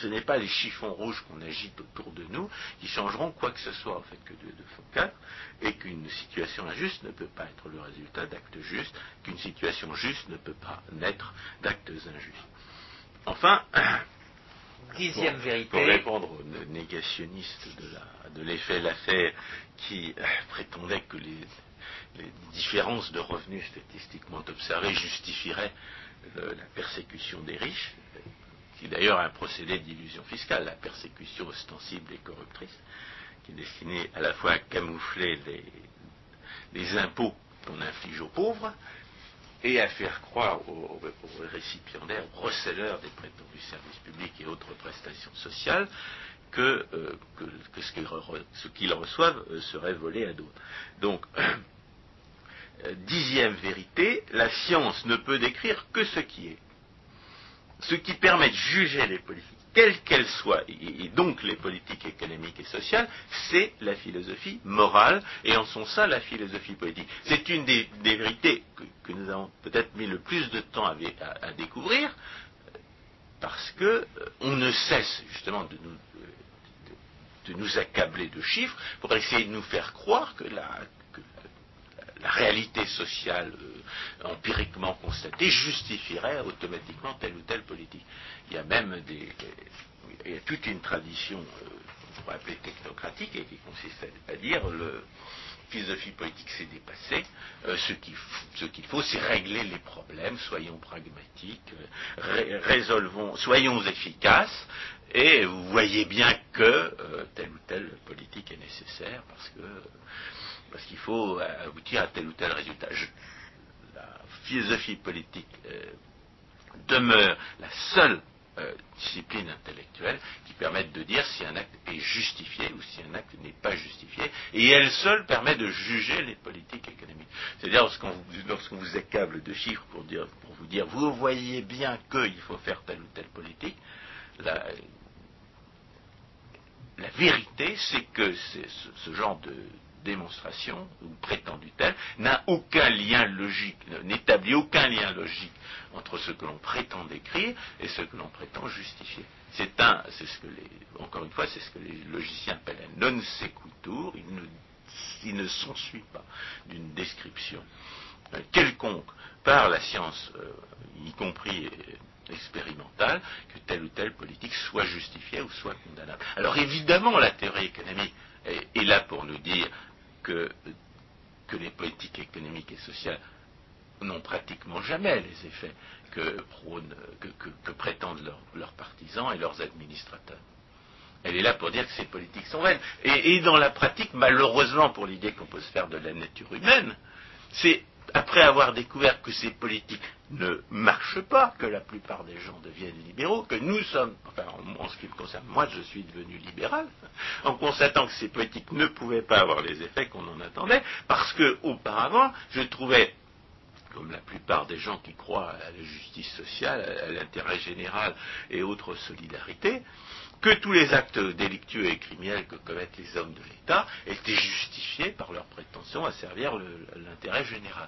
ce n'est pas les chiffons rouges qu'on agite autour de nous qui changeront quoi que ce soit au fait que 2 et 2 font 4, et qu'une situation injuste ne peut pas être le résultat d'actes justes, qu'une situation juste ne peut pas naître d'actes injustes. Enfin, Dixième pour, vérité. Pour répondre aux négationnistes de l'effet de l'affaire qui euh, prétendaient que les, les différences de revenus statistiquement observées justifieraient la persécution des riches, qui d'ailleurs est un procédé d'illusion fiscale, la persécution ostensible et corruptrice, qui est destinée à la fois à camoufler les, impôts qu'on inflige aux pauvres et à faire croire aux, récipiendaires, aux receleurs des prétendus services publics et autres prestations sociales que, euh, ce qu'ils reçoivent euh, serait volé à d'autres. Donc, dixième vérité, la science ne peut décrire que ce qui est. Ce qui permet de juger les politiques, quelles qu'elles soient, et, donc les politiques économiques et sociales, c'est la philosophie morale, et en son sein la philosophie politique. C'est une des, vérités que, nous avons peut-être mis le plus de temps à, découvrir, parce que euh, ne cesse justement de nous accabler de chiffres pour essayer de nous faire croire que la, la réalité sociale euh, empiriquement constatée justifierait automatiquement telle ou telle politique. Il y a même il y a toute une tradition, euh, qu'on appeler technocratique, et qui consiste à, dire le philosophie politique s'est dépassée, euh, ce qu'il faut, c'est régler les problèmes, soyons pragmatiques, résolvons, soyons efficaces, et vous voyez bien que telle ou telle politique est nécessaire parce que parce qu'il faut euh, aboutir à tel ou tel résultat. la philosophie politique euh, demeure la seule euh, discipline intellectuelle qui permette de dire si un acte est justifié ou si un acte n'est pas justifié, et elle seule permet de juger les politiques économiques. C'est-à-dire lorsqu'on vous, accable de chiffres pour vous dire vous voyez bien qu'il faut faire telle ou telle politique, la, vérité c'est que ce genre de, démonstration, ou prétendue telle, n'a aucun lien logique, n'établit aucun lien logique entre ce que l'on prétend décrire et ce que l'on prétend justifier. C'est un, c'est ce que encore une fois, c'est ce que les logiciens appellent un non sequitur, il ne, il ne s'ensuit pas d'une description euh, quelconque par la science, euh, y compris euh, expérimentale, que telle ou telle politique soit justifiée ou soit condamnable. Alors évidemment, la théorie économique est là pour nous dire que, les politiques économiques et sociales n'ont pratiquement jamais les effets que, prétendent leurs, partisans et leurs administrateurs. Elle est là pour dire que ces politiques sont vaines. et dans la pratique, malheureusement pour l'idée qu'on peut se faire de la nature humaine, c'est après avoir découvert que ces politiques ne marchent pas, que la plupart des gens deviennent libéraux, que nous sommes, enfin en, ce qui me concerne, moi je suis devenu libéral, en constatant que ces politiques ne pouvaient pas avoir les effets qu'on en attendait, parce que auparavant, je trouvais comme la plupart des gens qui croient à la justice sociale, à l'intérêt général et autres solidarités, que tous les actes délictueux et criminels que commettent les hommes de l'État étaient justifiés par leur prétention à servir l'intérêt général.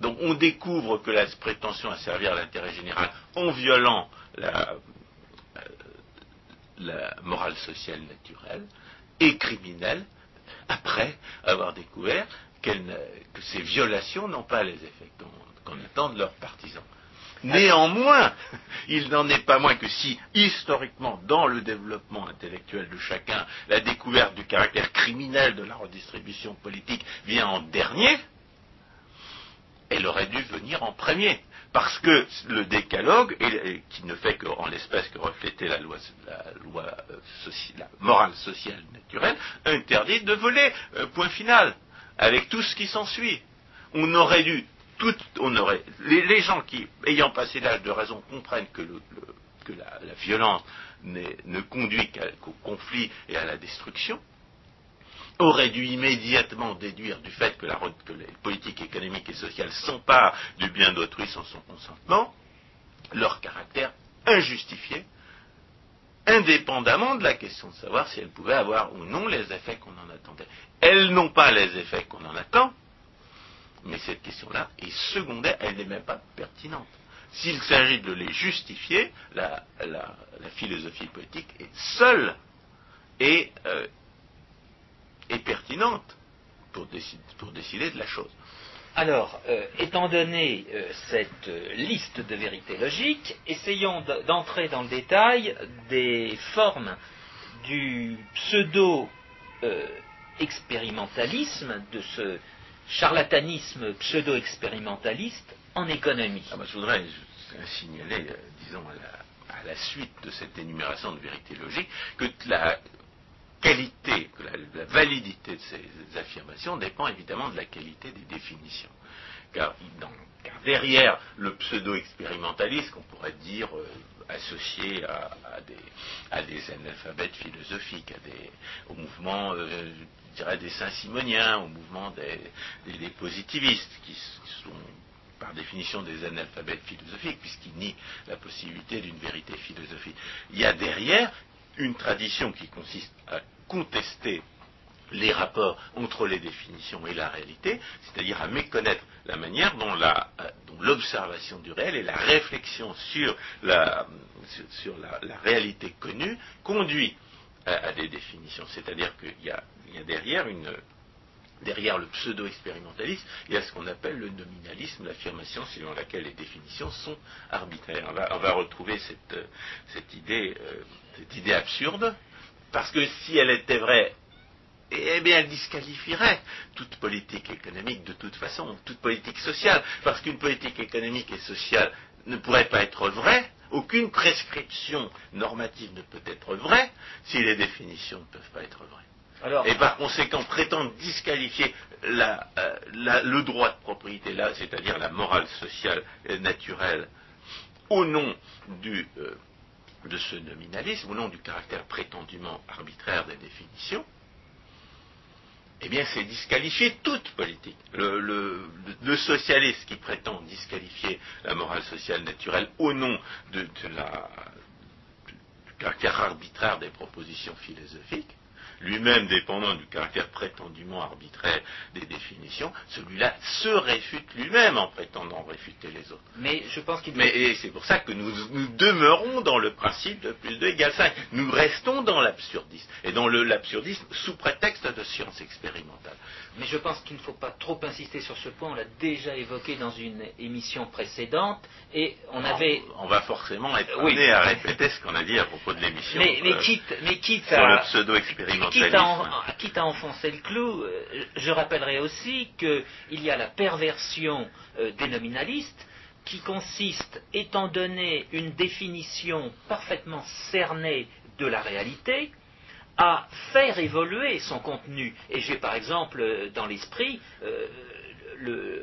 Donc on découvre que la prétention à servir l'intérêt général en violant la, euh, morale sociale naturelle est criminelle après avoir découvert que ces violations n'ont pas les effets qu'on attend de leurs partisans. Néanmoins, il n'en est pas moins que si, historiquement, dans le développement intellectuel de chacun, la découverte du caractère criminel de la redistribution politique vient en dernier, elle aurait dû venir en premier. Parce que le décalogue, qui ne fait qu'en l'espèce que refléter la loi, euh, morale sociale naturelle, interdit de voler, euh, point final, avec tout ce qui s'ensuit. On aurait dû, tout, les, gens qui, ayant passé l'âge de raison, comprennent que, la, violence ne conduit qu'au conflit et à la destruction, aurait dû immédiatement déduire du fait que, la, les politiques économiques et sociales s'emparent du bien d'autrui sans son consentement, leur caractère injustifié, indépendamment de la question de savoir si elles pouvaient avoir ou non les effets qu'on en attendait. Elles n'ont pas les effets qu'on en attend, mais cette question-là est secondaire, elle n'est même pas pertinente. S'il s'agit de les justifier, la, philosophie politique est seule et euh, pertinente pour décider, de la chose. Alors, euh, étant donné euh, cette liste de vérités logiques, essayons d'entrer dans le détail des formes du pseudo-expérimentalisme, de ce charlatanisme pseudo-expérimentaliste en économie. Ah bah, je voudrais signaler, disons, à la, suite de cette énumération de vérités logiques, que la qualité, la, validité de ces affirmations dépend évidemment de la qualité des définitions. Car, derrière le pseudo-expérimentaliste, qu'on pourrait dire euh, associé à, des, analphabètes philosophiques, à des, au mouvement, euh, je dirais, des saint-simoniens, au mouvement des, positivistes, qui sont par définition des analphabètes philosophiques, puisqu'ils nient la possibilité d'une vérité philosophique. Il y a derrière une tradition qui consiste à contester les rapports entre les définitions et la réalité, c'est-à-dire à méconnaître la manière dont, l'observation du réel et la réflexion sur la, réalité connue conduit à, des définitions. C'est-à-dire qu'il y, a, derrière le pseudo-expérimentalisme, il y a ce qu'on appelle le nominalisme, l'affirmation selon laquelle les définitions sont arbitraires. On va, retrouver cette, idée, euh, cette idée absurde parce que si elle était vraie, eh bien, elle disqualifierait toute politique économique de toute façon, toute politique sociale. Parce qu'une politique économique et sociale ne pourrait pas être vraie, aucune prescription normative ne peut être vraie si les définitions ne peuvent pas être vraies. et par conséquent, prétendre disqualifier euh, le droit de propriété, là, c'est-à-dire la morale sociale et naturelle, au nom du, euh, de ce nominalisme, au nom du caractère prétendument arbitraire des définitions, eh bien, c'est disqualifier toute politique. Le, socialiste qui prétend disqualifier la morale sociale naturelle au nom du caractère arbitraire des propositions philosophiques, lui-même dépendant du caractère prétendument arbitraire des définitions, celui-là se réfute lui-même en prétendant réfuter les autres. Mais je pense qu'il. Mais c'est pour ça que nous, demeurons dans le principe de plus 2 égale 5. Nous restons dans l'absurdisme et dans l'absurdisme sous prétexte de science expérimentale. Mais je pense qu'il ne faut pas trop insister sur ce point. On l'a déjà évoqué dans une émission précédente et on avait. On va forcément être amené à répéter ce qu'on a dit à propos de l'émission. Mais, mais, quitte, mais quitte sur le pseudo-expérimentalisme quitte à, enfoncer le clou, euh, je rappellerai aussi qu'il y a la perversion euh, des nominalistes qui consiste, étant donné une définition parfaitement cernée de la réalité, à faire évoluer son contenu. Et j'ai par exemple euh, dans l'esprit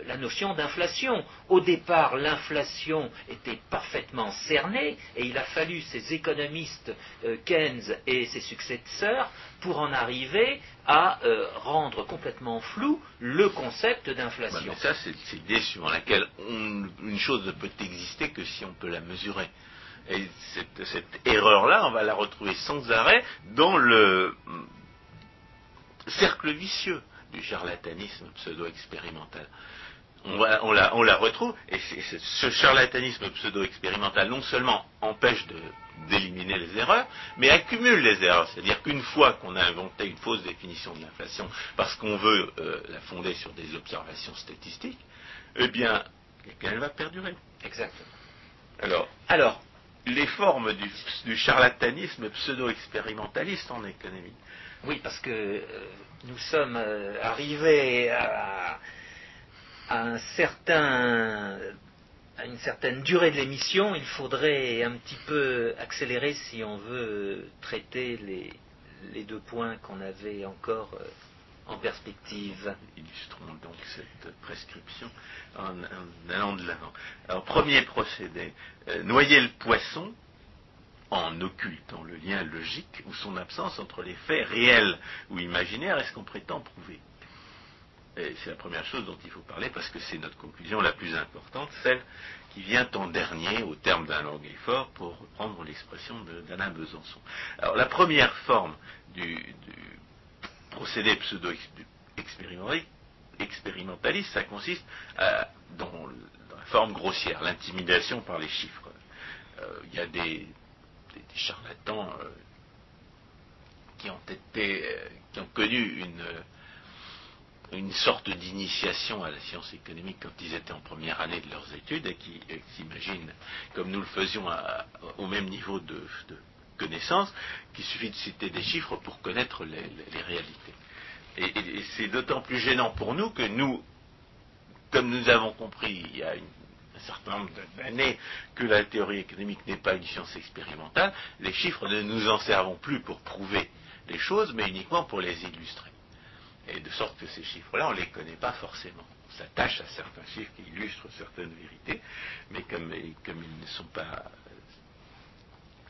la notion d'inflation. Au départ, l'inflation était parfaitement cernée et il a fallu ces économistes euh, Keynes et ses successeurs pour en arriver à euh, rendre complètement flou le concept d'inflation. ça, c'est l'idée suivant laquelle une chose ne peut exister que si on peut la mesurer. Et cette, erreur-là, on va la retrouver sans arrêt dans le hum, cercle vicieux du charlatanisme pseudo-expérimental. On, la, retrouve, et ce charlatanisme pseudo-expérimental non seulement empêche d'éliminer les erreurs, mais accumule les erreurs. C'est-à-dire qu'une fois qu'on a inventé une fausse définition de l'inflation, parce qu'on veut euh, la fonder sur des observations statistiques, eh bien, elle va perdurer. Exactement. Alors, Alors les formes du charlatanisme pseudo-expérimentaliste en économie. Oui, parce que euh, nous sommes euh, arrivés à, un certain une certaine durée de l'émission, il faudrait un petit peu accélérer si on veut traiter les, deux points qu'on avait encore euh, en perspective. Illustrons donc cette prescription en, allant de l'avant. Alors, premier procédé, euh, noyer le poisson en occultant le lien logique ou son absence entre les faits réels ou imaginaires et ce qu'on prétend prouver? C'est la première chose dont il faut parler parce que c'est notre conclusion la plus importante, celle qui vient en dernier au terme d'un long effort pour reprendre l'expression d'Alain Besançon. Alors la première forme du, procédé pseudo-expérimentaliste, ça consiste dans, la forme grossière, l'intimidation par les chiffres. Euh, y a des, charlatans euh, qui ont été, euh, qui ont connu une une sorte d'initiation à la science économique quand ils étaient en première année de leurs études et qui s'imaginent, comme nous le faisions au même niveau de, connaissance, qu'il suffit de citer des chiffres pour connaître les, réalités. Et, c'est d'autant plus gênant pour nous que nous, comme nous avons compris il y a un certain nombre d'années que la théorie économique n'est pas une science expérimentale, les chiffres ne nous en servons plus pour prouver les choses, mais uniquement pour les illustrer. Et de sorte que ces chiffres-là, on ne les connaît pas forcément. On s'attache à certains chiffres qui illustrent certaines vérités, mais comme, ils ne sont pas.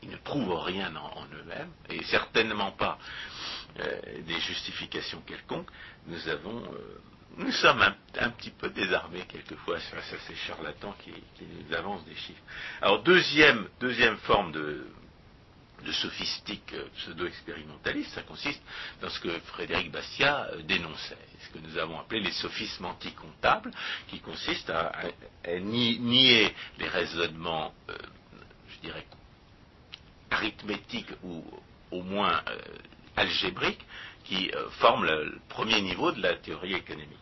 Ils ne prouvent rien en, eux-mêmes, et certainement pas euh, des justifications quelconques, nous avons. Euh, nous sommes un, petit peu désarmés quelquefois face à ces charlatans qui, nous avancent des chiffres. Alors deuxième, deuxième forme de, de sophistique euh, pseudo-expérimentaliste, ça consiste dans ce que Frédéric Bastiat euh, dénonçait, ce que nous avons appelé les sophismes anticomptables, qui consistent à, nier les raisonnements, euh, je dirais, arithmétiques ou au moins algébriques, qui forment le, premier niveau de la théorie économique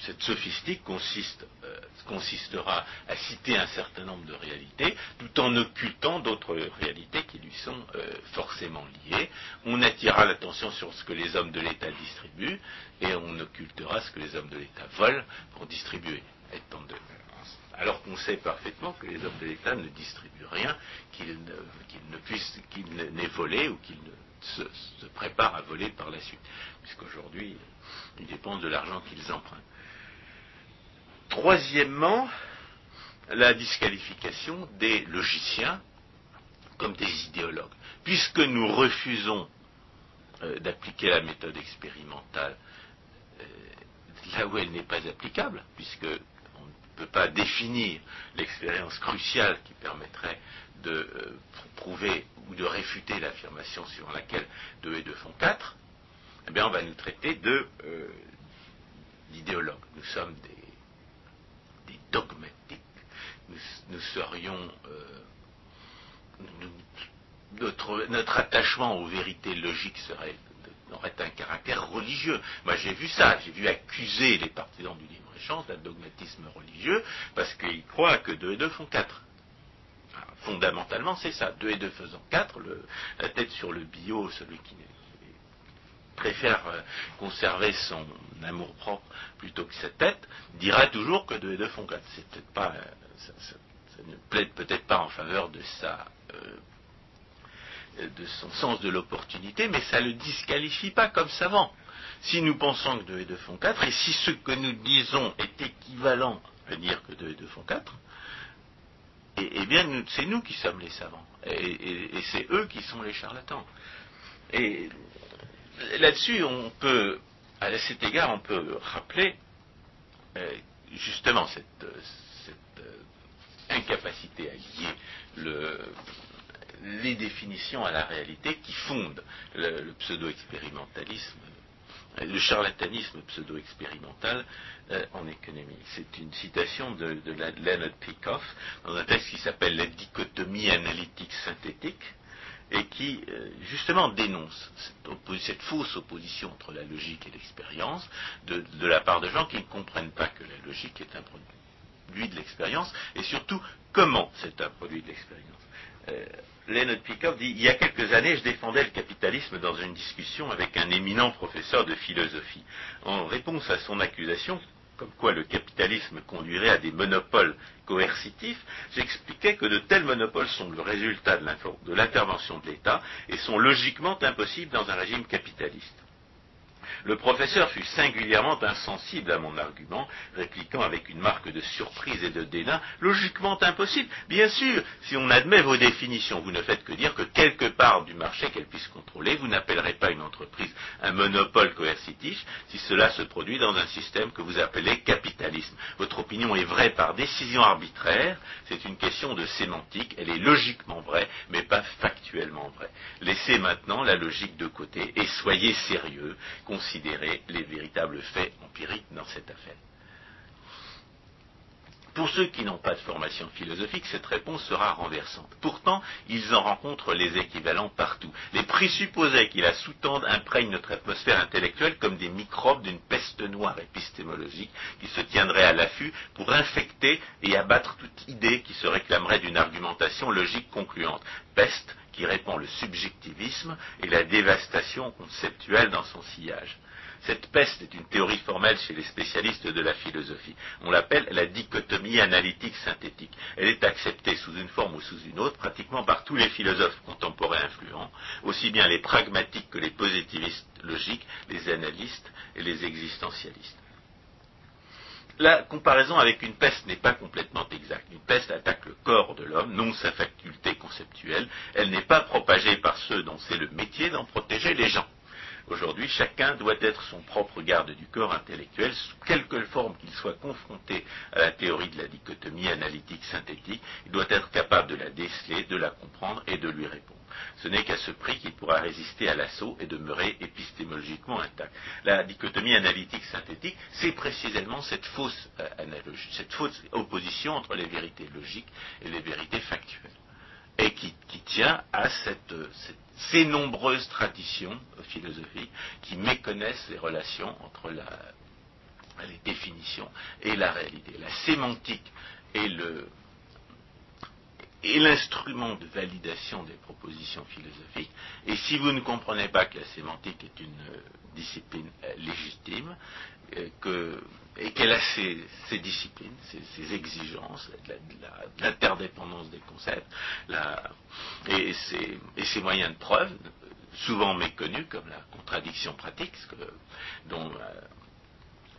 cette sophistique euh, consistera à citer un certain nombre de réalités, tout en occultant d'autres réalités qui lui sont euh, forcément liées. On attirera l'attention sur ce que les hommes de l'État distribuent, et on occultera ce que les hommes de l'État volent pour distribuer. alors qu'on sait parfaitement que les hommes de l'État ne distribuent rien, qu'ils ne, puissent, qu'ils n'aient volé ou qu'ils se, se préparent à voler par la suite, puisqu'aujourd'hui, ils dépensent de l'argent qu'ils empruntent. Troisièmement, la disqualification des logiciens comme des idéologues. Puisque nous refusons euh, d'appliquer la méthode expérimentale euh, là où elle n'est pas applicable, puisque on ne peut pas définir l'expérience cruciale qui permettrait de euh, prouver ou de réfuter l'affirmation sur laquelle 2 et 2 font 4, eh bien on va nous traiter de d'idéologues. Nous sommes des dogmatique. Nous, serions. Euh, notre, attachement aux vérités logiques aurait un caractère religieux. Moi j'ai vu ça, j'ai vu accuser les partisans du libre-échange d'un dogmatisme religieux parce qu'ils croient que 2 et 2 font 4. fondamentalement c'est ça, 2 et 2 faisant 4, la tête sur le bio, celui qui préfère euh, conserver son amour-propre plutôt que sa tête, dira toujours que 2 et 2 font 4. C'est peut-être pas, euh, ça, ne plaide peut-être pas en faveur de sa, euh, de son sens de l'opportunité, mais ça ne le disqualifie pas comme savant. Si nous pensons que 2 et 2 font 4, et si ce que nous disons est équivalent à dire que 2 et 2 font 4, eh, bien, c'est nous qui sommes les savants, et, et c'est eux qui sont les charlatans. Et là-dessus, on peut, à cet égard, on peut rappeler euh, justement cette, euh, incapacité à lier les définitions à la réalité qui fondent le, pseudo-expérimentalisme, le charlatanisme pseudo-expérimental euh, en économie. C'est une citation de, de Leonard Peikoff dans un texte qui s'appelle La dichotomie analytique synthétique et qui euh, justement dénonce cette, fausse opposition entre la logique et l'expérience de, la part de gens qui ne comprennent pas que la logique est un produit de l'expérience et surtout comment c'est un produit de l'expérience. Euh, Leonard dit Il y a quelques années, je défendais le capitalisme dans une discussion avec un éminent professeur de philosophie. En réponse à son accusation, comme quoi le capitalisme conduirait à des monopoles coercitifs, j'expliquais que de tels monopoles sont le résultat de l'intervention de l'État et sont logiquement impossibles dans un régime capitaliste. Le professeur fut singulièrement insensible à mon argument, répliquant avec une marque de surprise et de dédain, logiquement impossible. Bien sûr, si on admet vos définitions, vous ne faites que dire que quelque part du marché qu'elle puisse contrôler, vous n'appellerez pas une entreprise un monopole coercitif si cela se produit dans un système que vous appelez capitalisme. Votre opinion est vraie par décision arbitraire, c'est une question de sémantique, elle est logiquement vraie, mais pas factuellement vraie. Laissez maintenant la logique de côté et soyez sérieux considérer les véritables faits empiriques dans cette affaire. Pour ceux qui n'ont pas de formation philosophique, cette réponse sera renversante. Pourtant, ils en rencontrent les équivalents partout. Les présupposés qui la sous-tendent imprègnent notre atmosphère intellectuelle comme des microbes d'une peste noire épistémologique qui se tiendrait à l'affût pour infecter et abattre toute idée qui se réclamerait d'une argumentation logique concluante. Peste qui répand le subjectivisme et la dévastation conceptuelle dans son sillage. Cette peste est une théorie formelle chez les spécialistes de la philosophie. On l'appelle la dichotomie analytique synthétique. Elle est acceptée sous une forme ou sous une autre pratiquement par tous les philosophes contemporains influents, aussi bien les pragmatiques que les positivistes logiques, les analystes et les existentialistes la comparaison avec une peste n'est pas complètement exacte. Une peste attaque le corps de l'homme, non sa faculté conceptuelle. Elle n'est pas propagée par ceux dont c'est le métier d'en protéger les gens. Aujourd'hui, chacun doit être son propre garde du corps intellectuel, sous quelque forme qu'il soit confronté à la théorie de la dichotomie analytique synthétique, il doit être capable de la déceler, de la comprendre et de lui répondre. Ce n'est qu'à ce prix qu'il pourra résister à l'assaut et demeurer épistémologiquement intact. La dichotomie analytique synthétique, c'est précisément cette fausse euh, analogie, cette fausse opposition entre les vérités logiques et les vérités factuelles et qui, tient à ces nombreuses traditions philosophiques qui méconnaissent les relations entre les définitions et la réalité. La sémantique est l'instrument de validation des propositions philosophiques. Et si vous ne comprenez pas que la sémantique est une discipline légitime, euh, et qu'elle a ses, disciplines, ses, exigences, l'interdépendance des concepts, et, ses, moyens de preuve, souvent méconnus, comme la contradiction pratique, dont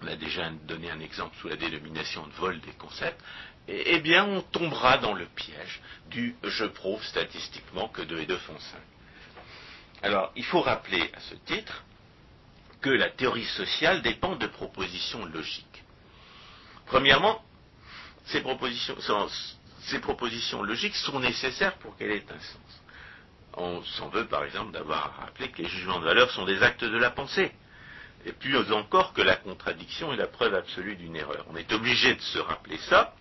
on a déjà donné un exemple sous la dénomination de vol des concepts, eh, eh bien, on tombera dans le piège du je prouve statistiquement que 2 et 2 font 5. Alors, il faut rappeler à ce titre que la théorie sociale dépend de propositions logiques. Premièrement, ces propositions, logiques sont nécessaires pour qu'elle ait un sens. On s'en veut par exemple d'avoir rappelé que les jugements de valeur sont des actes de la pensée. Et plus encore que la contradiction est la preuve absolue d'une erreur. On est obligé de se rappeler ça,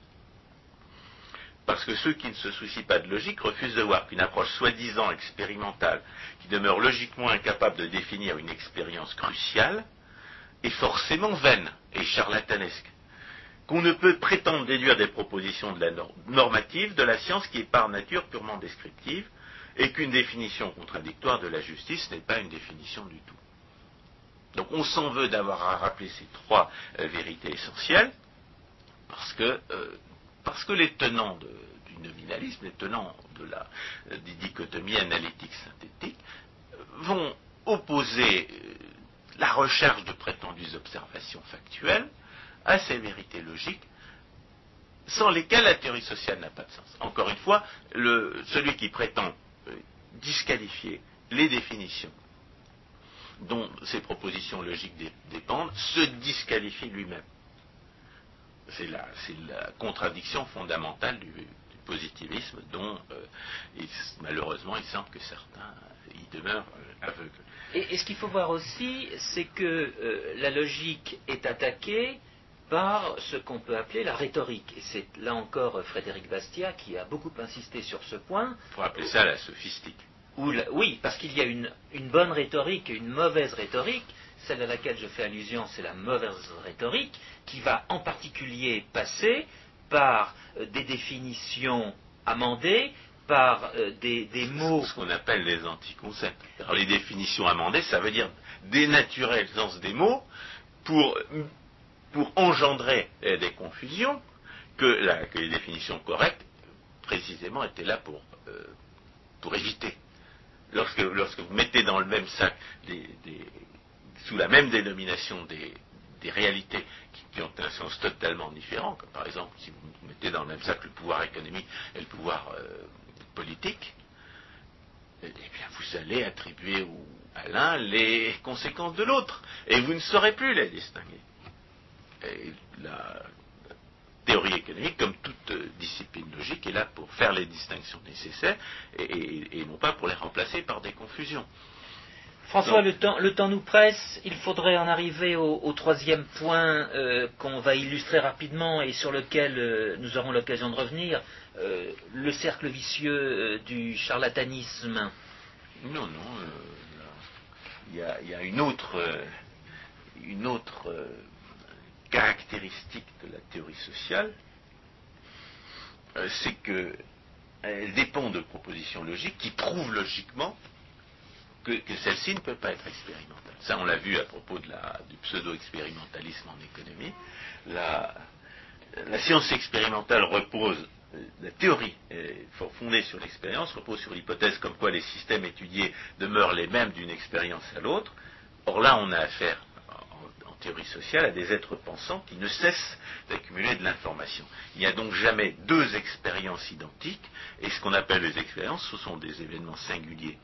parce que ceux qui ne se soucient pas de logique refusent de voir qu'une approche soi-disant expérimentale, qui demeure logiquement incapable de définir une expérience cruciale, est forcément vaine et charlatanesque. Qu'on ne peut prétendre déduire des propositions de la normative de la science qui est par nature purement descriptive, et qu'une définition contradictoire de la justice n'est pas une définition du tout. Donc on s'en veut d'avoir à rappeler ces trois euh, vérités essentielles, parce que euh, parce que les tenants du nominalisme, les tenants de la dichotomie analytique synthétique, vont opposer euh, la recherche de prétendues observations factuelles à ces vérités logiques sans lesquelles la théorie sociale n'a pas de sens. Encore une fois, celui qui prétend euh, disqualifier les définitions dont ces propositions logiques dépendent se disqualifie lui-même. C'est la, contradiction fondamentale du, positivisme dont, euh, malheureusement, il semble que certains y demeurent euh, aveugles. Et, ce qu'il faut voir aussi, c'est que euh, la logique est attaquée par ce qu'on peut appeler la rhétorique. Et c'est là encore Frédéric Bastiat qui a beaucoup insisté sur ce point. Il faut appeler ça la sophistique. oui, parce qu'il y a une, une bonne rhétorique et une mauvaise rhétorique celle à laquelle je fais allusion, c'est la mauvaise rhétorique, qui va en particulier passer par euh, des définitions amendées par euh, des, des mots. Ce qu'on appelle les anticoncepts. Alors les définitions amendées, ça veut dire dénaturer le sens des mots pour, pour engendrer euh, des confusions que, la- que les définitions correctes, précisément, étaient là pour, euh, pour éviter. Lorsque, lorsque vous mettez dans le même sac, des- des- sous la même dénomination, des, réalités qui, ont un sens totalement différent, comme par exemple si vous mettez dans le même sac le pouvoir économique et le pouvoir euh, politique, eh vous allez attribuer à l'un les conséquences de l'autre, et vous ne saurez plus les distinguer. La théorie économique, comme toute euh, discipline logique, est là pour faire les distinctions nécessaires, et non pas pour les remplacer par des confusions. François, le temps, le temps nous presse. Il faudrait en arriver au, au troisième point euh, qu'on va illustrer rapidement et sur lequel euh, nous aurons l'occasion de revenir. euh, le cercle vicieux du charlatanisme. Non, non. Il y, a, il y a une autre, une autre caractéristique de la théorie sociale, c'est que elle dépend de propositions logiques qui prouvent logiquement que, celle-ci ne peut pas être expérimentale. Ça, on l'a vu à propos du pseudo-expérimentalisme en économie. La, science expérimentale repose, la théorie fo- fondée sur l'expérience repose sur l'hypothèse comme quoi les systèmes étudiés demeurent les mêmes d'une expérience à l'autre. Or là, on a affaire en théorie sociale à des êtres pensants qui ne cessent d'accumuler de l'information. Il n'y a donc jamais deux expériences identiques, et ce qu'on appelle les expériences, ce sont des événements singuliers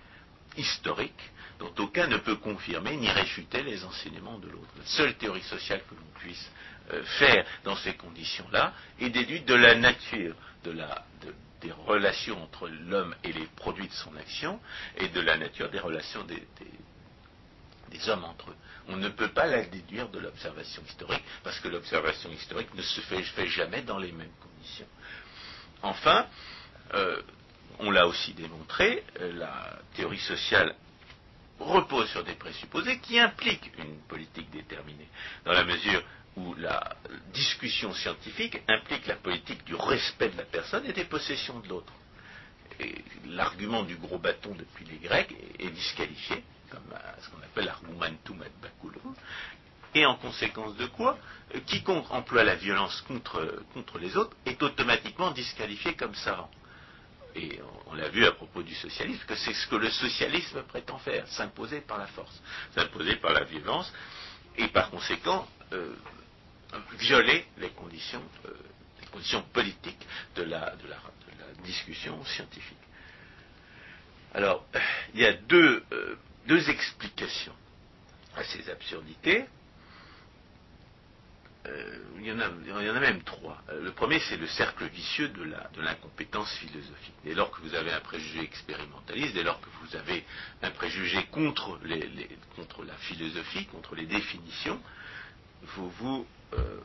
historiques dont aucun ne peut confirmer ni réfuter les enseignements de l'autre. La seule théorie sociale que l'on puisse euh, faire dans ces conditions-là est déduite de la nature des relations entre l'homme et les produits de son action et de la nature des relations des, hommes entre eux. On ne peut pas la déduire de l'observation historique parce que l'observation historique ne se fait, fait jamais dans les mêmes conditions. Enfin, euh, on l'a aussi démontré, euh, la théorie sociale repose sur des présupposés qui impliquent une politique déterminée, dans la mesure où la discussion scientifique implique la politique du respect de la personne et des possessions de l'autre. L'argument du gros bâton depuis les Grecs est, disqualifié, comme euh, ce qu'on appelle argumentum ad baculum, et en conséquence de quoi, euh, quiconque emploie la violence contre les autres est automatiquement disqualifié comme savant. Et on, l'a vu à propos du socialisme, que c'est ce que le socialisme prétend faire, s'imposer par la force, s'imposer par la violence, et par conséquent euh, violer les conditions, euh, les conditions politiques de la, discussion scientifique. Alors, il y a deux, euh, deux explications à ces absurdités. Euh, il, y en a, même trois. Euh, le premier, c'est le cercle vicieux de l'incompétence philosophique. Dès lors que vous avez un préjugé expérimentaliste, dès lors que vous avez un préjugé contre, la philosophie, contre les définitions, vous, euh,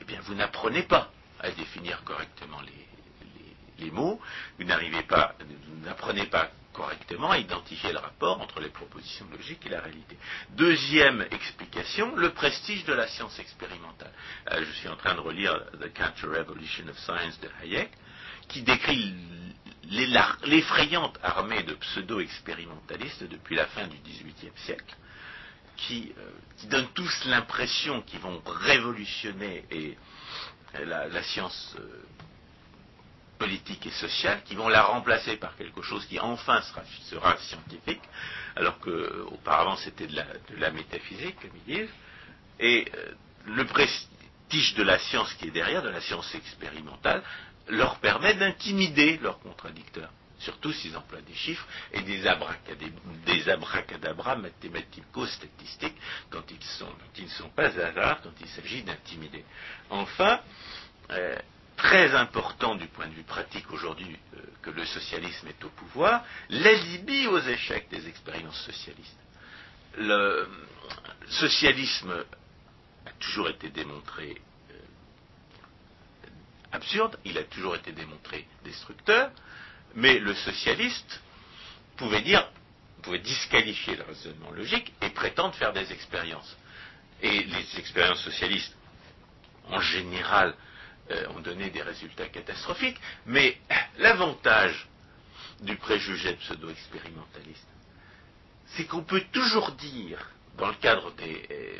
eh n'apprenez pas à définir correctement les, les- les mots, vous n'arrivez pas, vous n'apprenez pas correctement identifier le rapport entre les propositions logiques et la réalité. Deuxième explication, le prestige de la science expérimentale. Euh, je suis en train de relire The Counter-Revolution of Science de Hayek, qui décrit l'effrayante armée de pseudo-expérimentalistes depuis la fin du XVIIIe siècle, qui, euh, donnent tous l'impression qu'ils vont révolutionner et, la science euh, politique et sociale, qui vont la remplacer par quelque chose qui enfin sera, sera scientifique, alors que euh, auparavant c'était de la, métaphysique, comme ils disent, et euh, le prestige de la science qui est derrière, de la science expérimentale, leur permet d'intimider leurs contradicteurs. Surtout s'ils emploient des chiffres et des, abracadab- des abracadabras mathématico-statistiques quand ils ne sont pas hasards, quand il s'agit d'intimider. Enfin, euh, très important du point de vue pratique aujourd'hui euh, que le socialisme est au pouvoir, l'alibi aux échecs des expériences socialistes. Le socialisme a toujours été démontré euh, absurde, il a toujours été démontré destructeur, mais le socialiste pouvait dire, pouvait disqualifier le raisonnement logique et prétendre faire des expériences. Et les expériences socialistes, en général, euh, ont donné des résultats catastrophiques. Mais l'avantage du préjugé pseudo-expérimentaliste, c'est qu'on peut toujours dire, dans le cadre des, euh,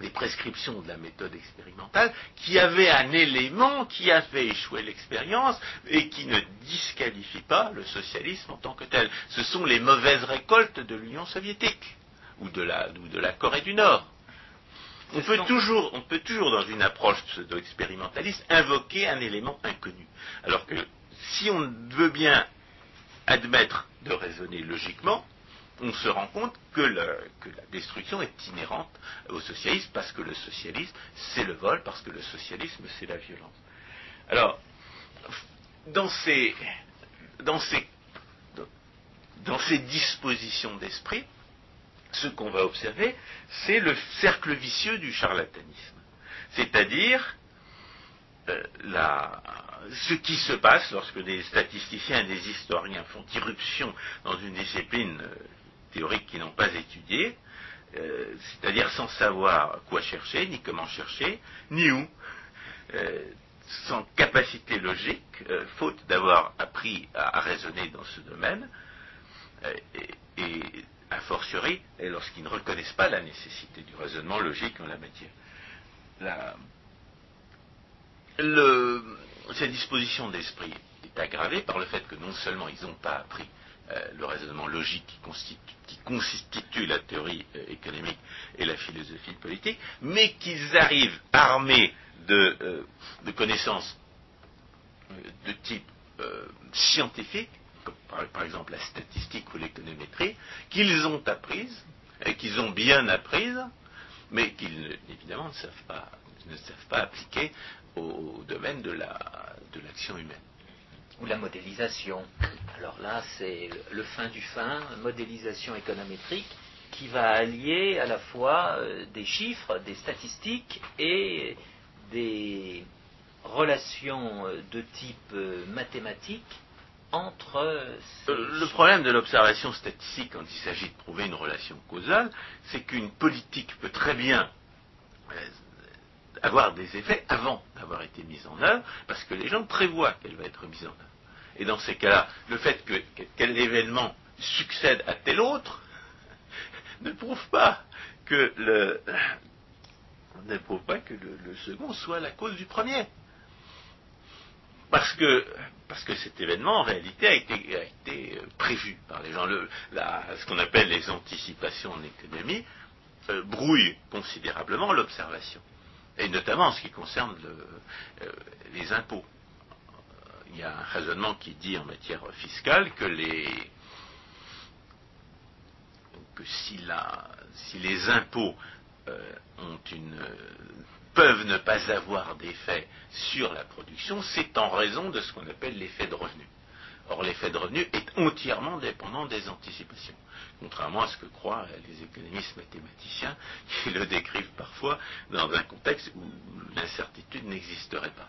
des prescriptions de la méthode expérimentale, qu'il y avait un élément qui a fait échouer l'expérience et qui ne disqualifie pas le socialisme en tant que tel. Ce sont les mauvaises récoltes de l'Union soviétique ou de la Corée du Nord. On peut, toujours, on peut toujours, dans une approche pseudo-expérimentaliste, invoquer un élément inconnu. Alors que si on veut bien admettre de raisonner logiquement, on se rend compte que, la destruction est inhérente au socialisme, parce que le socialisme, c'est le vol, parce que le socialisme, c'est la violence. Alors, dans ces, dans ces, dans ces dispositions d'esprit, ce qu'on va observer, c'est le cercle vicieux du charlatanisme. C'est-à-dire euh, ce qui se passe lorsque des statisticiens et des historiens font irruption dans une discipline euh, théorique qu'ils n'ont pas étudiée, euh, c'est-à-dire sans savoir quoi chercher, ni comment chercher, ni où, sans capacité logique, faute d'avoir appris à, raisonner dans ce domaine, et a fortiori, et lorsqu'ils ne reconnaissent pas la nécessité du raisonnement logique en la matière. cette disposition d'esprit est aggravée par le fait que non seulement ils n'ont pas appris euh, le raisonnement logique qui constitue, la théorie euh, économique et la philosophie politique, mais qu'ils arrivent armés de, euh, connaissances de type scientifique par, exemple la statistique ou l'économétrie, qu'ils ont apprises, et qu'ils ont bien apprises, mais qu'ils évidemment ne savent pas, ne savent pas appliquer au, domaine de l'action humaine. Ou la modélisation. Alors là, c'est le fin du fin, modélisation économétrique, qui va allier à la fois euh, des chiffres, des statistiques et des relations euh, de type euh, mathématique entre... Euh, le problème de l'observation statistique quand il s'agit de prouver une relation causale, c'est qu'une politique peut très bien euh, avoir des effets avant d'avoir été mise en œuvre, parce que les gens prévoient qu'elle va être mise en œuvre. Et dans ces cas-là, le fait que quel événement succède à tel autre ne prouve pas que le ne prouve pas que le second soit la cause du premier. Parce que, parce que cet événement, en réalité, a été, a été euh, prévu par les gens. Le, ce qu'on appelle les anticipations en économie euh, brouille considérablement l'observation. Et notamment en ce qui concerne euh, les impôts. Il y a un raisonnement qui dit en matière fiscale que les, que si, la, si les impôts ont une, peuvent ne pas avoir d'effet sur la production, c'est en raison de ce qu'on appelle l'effet de revenu. Or, l'effet de revenu est entièrement dépendant des anticipations, contrairement à ce que croient les économistes mathématiciens qui le décrivent parfois dans un contexte où l'incertitude n'existerait pas.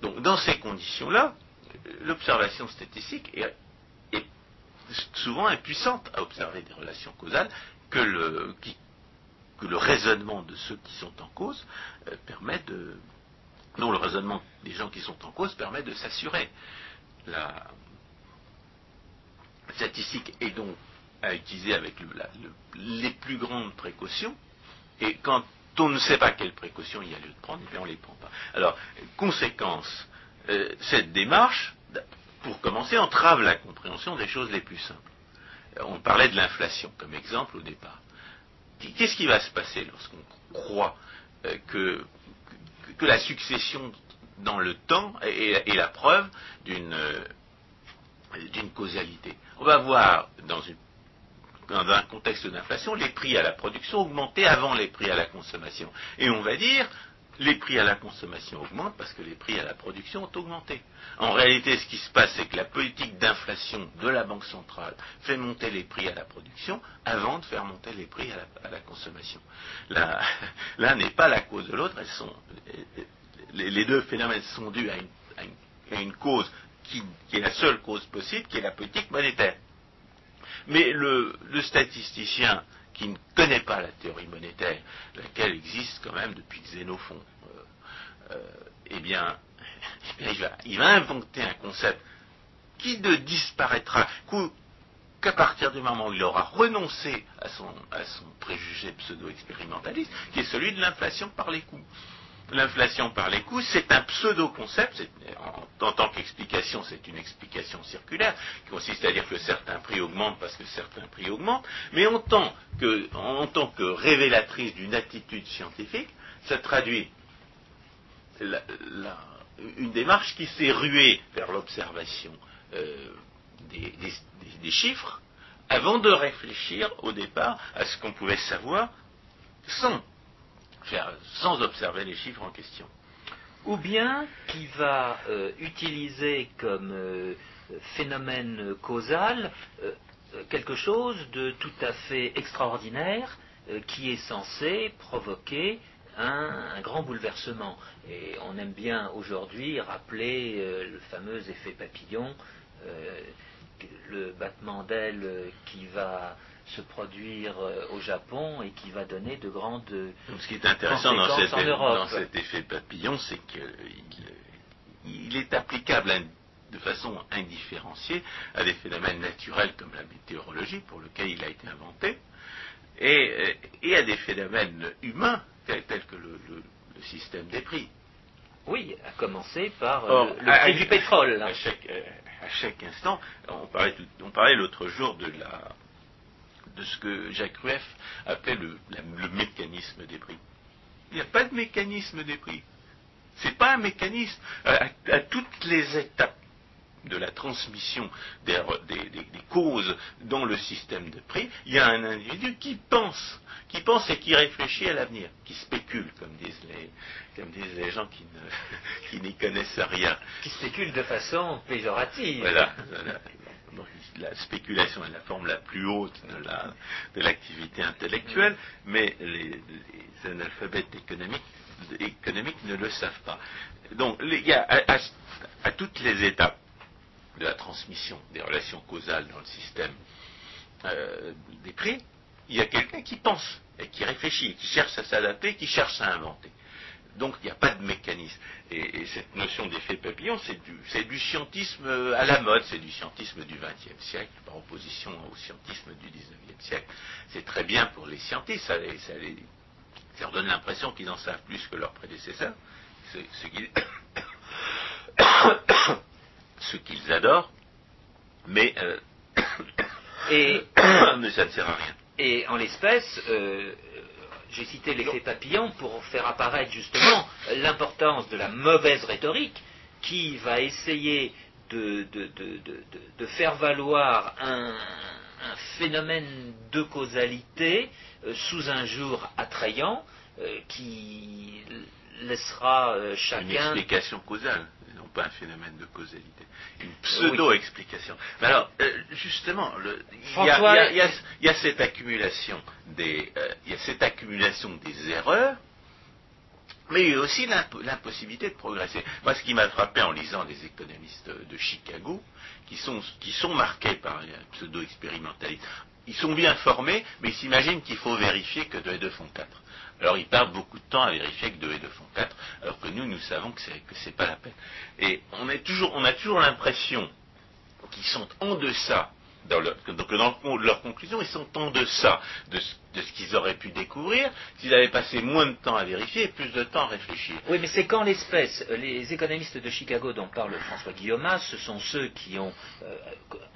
Donc, dans ces conditions-là, l'observation statistique est, souvent impuissante à observer des relations causales que le, qui que le raisonnement de ceux qui sont en cause euh, permet de. Non, le raisonnement des gens qui sont en cause permet de s'assurer. La statistique est donc à utiliser avec les plus grandes précautions, et quand on ne sait pas quelles précautions il y a lieu de prendre, eh on ne les prend pas. Alors, conséquence, euh, cette démarche, pour commencer, entrave la compréhension des choses les plus simples. On parlait de l'inflation comme exemple au départ. Qu'est-ce qui va se passer lorsqu'on croit euh, que, la succession dans le temps est, la preuve euh, d'une causalité? On va voir dans, dans un contexte d'inflation les prix à la production augmenter avant les prix à la consommation. Et on va dire les prix à la consommation augmentent parce que les prix à la production ont augmenté. En réalité, ce qui se passe, c'est que la politique d'inflation de la Banque centrale fait monter les prix à la production avant de faire monter les prix à la, consommation. L'un n'est pas la cause de l'autre, les, deux phénomènes sont dus à une, cause qui, est la seule cause possible, qui est la politique monétaire. Mais le statisticien qui ne connaît pas la théorie monétaire, laquelle existe quand même depuis Xénophon, euh, eh bien, il va, inventer un concept qui ne disparaîtra qu'à partir du moment où il aura renoncé à son, à son préjugé pseudo-expérimentaliste, qui est celui de l'inflation par les coûts. L'inflation par les coûts, c'est un pseudo-concept, en, tant qu'explication, c'est une explication circulaire, qui consiste à dire que certains prix augmentent parce que certains prix augmentent, mais en tant que, tant que révélatrice d'une attitude scientifique, ça traduit une démarche qui s'est ruée vers l'observation euh, des, chiffres avant de réfléchir au départ à ce qu'on pouvait savoir sans, sans observer les chiffres en question. Ou bien qui va euh, utiliser comme euh, phénomène causal quelque chose de tout à fait extraordinaire qui est censé provoquer un, grand bouleversement. Et on aime bien aujourd'hui rappeler euh, le fameux effet papillon, euh, le battement d'aile qui va se produire euh, au Japon et qui va donner de grandes. Donc, ce qui est intéressant dans cet, effet, dans cet, effet papillon, c'est qu'il est applicable de façon indifférenciée à des phénomènes naturels comme la météorologie, pour lequel il a été inventé, et à des phénomènes humains tel, que le, système des prix. Oui, à commencer par euh, le prix du pétrole. À chaque, instant, on parlait, on parlait l'autre jour de, la, de ce que Jacques Rueff appelait le, le mécanisme des prix. Il n'y a pas de mécanisme des prix. C'est pas un mécanisme. à, toutes les étapes de la transmission des, causes dans le système de prix, il y a un individu qui pense, qui pense et qui réfléchit à l'avenir, qui spécule, comme disent les, comme disent les gens qui, ne, qui n'y connaissent rien. Qui spécule de façon péjorative. Voilà. la spéculation est la forme la plus haute de l'activité intellectuelle, mais les, analphabètes économiques, ne le savent pas. Donc, il y a à toutes les étapes de la transmission des relations causales dans le système euh, des prix, il y a quelqu'un qui pense et qui réfléchit, qui cherche à s'adapter, qui cherche à inventer. Donc il n'y a pas de mécanisme. Et, cette notion d'effet papillon, c'est du, scientisme à la mode, c'est du scientisme du XXe siècle, par opposition au scientisme du XIXe siècle. C'est très bien pour les scientistes, ça, leur donne l'impression qu'ils en savent plus que leurs prédécesseurs, ce, ce qu'ils adorent, mais, euh, et, ça ne sert à rien. Et en l'espèce, euh, j'ai cité l'effet papillon pour faire apparaître justement l'importance de la mauvaise rhétorique qui va essayer de, de, faire valoir un, phénomène de causalité euh, sous un jour attrayant qui laissera chacun. Une explication causale pas un phénomène de causalité, une pseudo-explication. Mais alors, euh, justement, il y, a cette accumulation des, euh, il y a cette accumulation des erreurs, mais il y a aussi l'impossibilité de progresser. Moi, ce qui m'a frappé en lisant les économistes de Chicago, qui sont, qui sont marqués par un pseudo-expérimentalisme, ils sont bien formés, mais ils s'imaginent qu'il faut vérifier que 2 et 2 font 4. Alors ils perdent beaucoup de temps à vérifier que 2 et 2 font 4, alors que nous, nous savons que ce n'est pas la peine. Et on, a toujours l'impression qu'ils sont en deçà dans donc dans leur conclusion, ils sont en deçà de, de ce qu'ils auraient pu découvrir s'ils avaient passé moins de temps à vérifier et plus de temps à réfléchir. Oui, mais c'est quand l'espèce, les économistes de Chicago dont parle François Guillaume, ce sont ceux qui ont euh,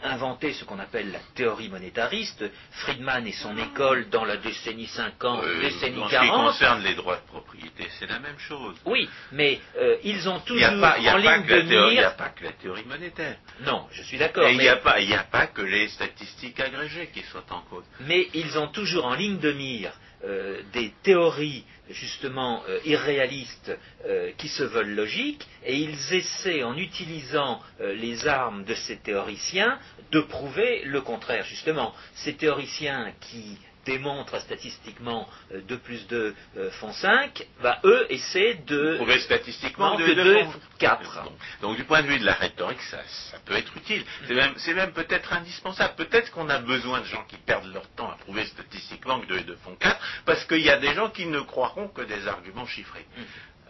inventé ce qu'on appelle la théorie monétariste, Friedman et son école dans la décennie 50, euh, décennie 40. En ce qui concerne les droits de propriété, c'est la même chose. Oui, mais euh, ils ont toujours en ligne de mire... Il n'y a pas que la théorie monétaire. Non, je suis d'accord. il n'y a, pas, a pas que les statistiques agrégées qui soient en cause. Mais ils ont toujours en ligne de mire euh, des théories justement euh, irréalistes euh, qui se veulent logiques et ils essaient en utilisant les armes de ces théoriciens de prouver le contraire. Justement ces théoriciens qui démontrent statistiquement 2 plus 2 font 5, bah, eux essaient de prouver statistiquement que 2 font 4. Donc, du point de vue de la rhétorique, ça, peut être utile. C'est même, même peut-être indispensable. Peut-être qu'on a besoin de gens qui perdent leur temps à prouver statistiquement que 2 et 2 font 4, parce qu'il y a des gens qui ne croiront que des arguments chiffrés.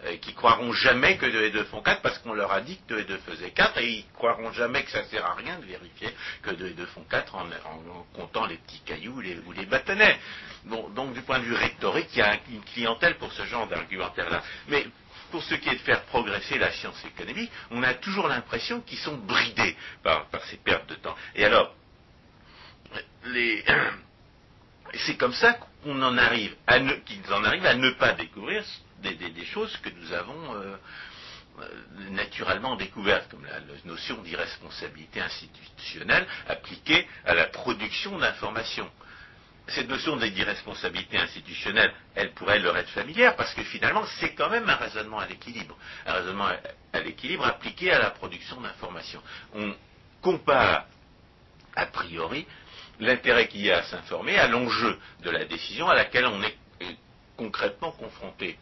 Euh, qui croiront jamais que 2 et 2 font 4 parce qu'on leur a dit que 2 et 2 faisaient 4 et ils croiront jamais que ça sert à rien de vérifier que 2 et 2 font 4 en, comptant les petits cailloux ou les bâtonnets. Donc du point de vue rhétorique, il y a une clientèle pour ce genre d'argumentaire-là. Mais pour ce qui est de faire progresser la science économique, on a toujours l'impression qu'ils sont bridés par, ces pertes de temps. Et alors, c'est comme ça qu'on en arrive à ne, qu'ils en arrivent à ne pas découvrir des, choses que nous avons euh, naturellement découvertes, comme la, la notion d'irresponsabilité institutionnelle appliquée à la production d'informations. Cette notion d'irresponsabilité institutionnelle, elle pourrait leur être familière, parce que finalement, c'est quand même un raisonnement à l'équilibre. Un raisonnement à, à l'équilibre appliqué à la production d'informations. On compare a priori l'intérêt qu'il y a à s'informer à l'enjeu de la décision à laquelle on est concrètement confronté.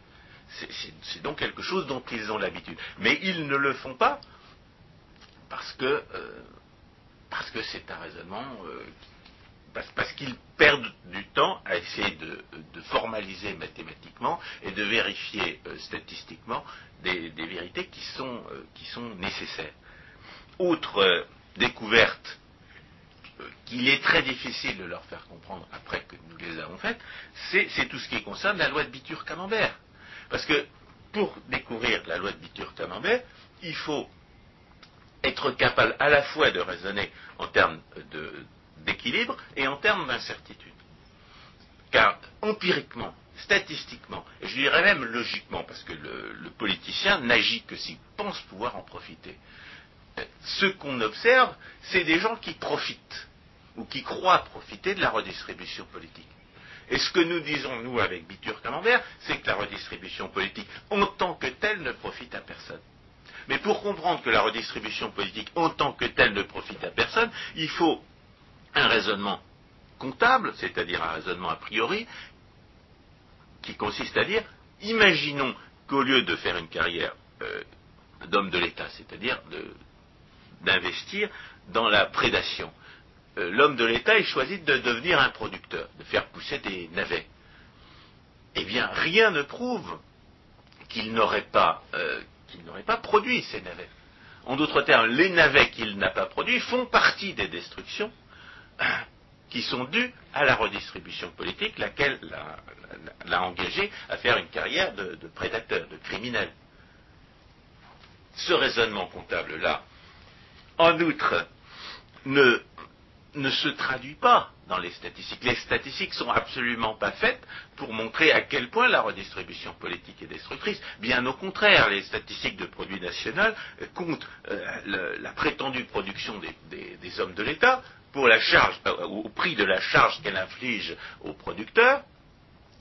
C'est donc quelque chose dont ils ont l'habitude. Mais ils ne le font pas parce que euh, c'est un raisonnement euh, parce, qu'ils perdent du temps à essayer de, formaliser mathématiquement et de vérifier euh, statistiquement des, des, vérités qui sont, qui sont nécessaires. Autre découverte qu'il est très difficile de leur faire comprendre après que nous les avons faites, c'est tout ce qui concerne la loi de Bitur-Camembert. Parce que pour découvrir la loi de Bitur-Camembert, il faut être capable à la fois de raisonner en termes d'équilibre et en termes d'incertitude. Car empiriquement, statistiquement, et je dirais même logiquement, parce que le, le politicien n'agit que s'il pense pouvoir en profiter, ce qu'on observe, c'est des gens qui profitent ou qui croient profiter de la redistribution politique. Et ce que nous disons, nous, avec Bitur Camembert, c'est que la redistribution politique, en tant que telle, ne profite à personne. Mais pour comprendre que la redistribution politique, en tant que telle, ne profite à personne, il faut un raisonnement comptable, c'est-à-dire un raisonnement a priori, qui consiste à dire, imaginons qu'au lieu de faire une carrière euh, d'homme de l'État, c'est-à-dire d'investir dans la prédation, l'homme de l'État ait choisi de devenir un producteur, de faire pousser des navets. Eh bien, rien ne prouve qu'il n'aurait pas, euh, qu'il pas produit ces navets. En d'autres termes, les navets qu'il n'a pas produits font partie des destructions qui sont dues à la redistribution politique, laquelle l'a engagé à faire une carrière de, de prédateur, de criminel. Ce raisonnement comptable-là, en outre, ne ne se traduit pas dans les statistiques. Les statistiques sont absolument pas faites pour montrer à quel point la redistribution politique est destructrice. Bien au contraire, les statistiques de produit national euh, comptent euh, la prétendue production des, hommes de l'État pour la charge, euh, au prix de la charge qu'elle inflige aux producteurs,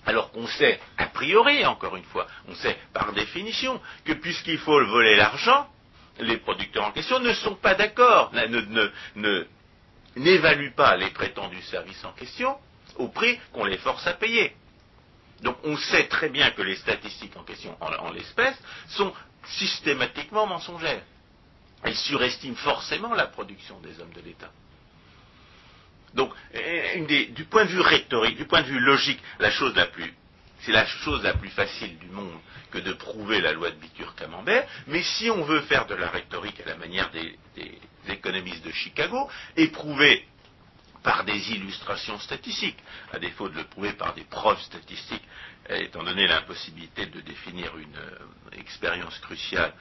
alors qu'on sait, a priori, encore une fois, on sait par définition, que puisqu'il faut voler l'argent, les producteurs en question ne sont pas d'accord, ne, ne, ne n'évaluent pas les prétendus services en question au prix qu'on les force à payer. Donc on sait très bien que les statistiques en question, en, l'espèce, sont systématiquement mensongères. Elles surestiment forcément la production des hommes de l'État. Donc, des, du point de vue rhétorique, du point de vue logique, la chose la plus, c'est la chose la plus facile du monde que de prouver la loi de Bitur-Camembert, mais si on veut faire de la rhétorique à la manière des, économistes de Chicago et prouver par des illustrations statistiques, à défaut de le prouver par des preuves statistiques, étant donné l'impossibilité de définir une euh, expérience cruciale,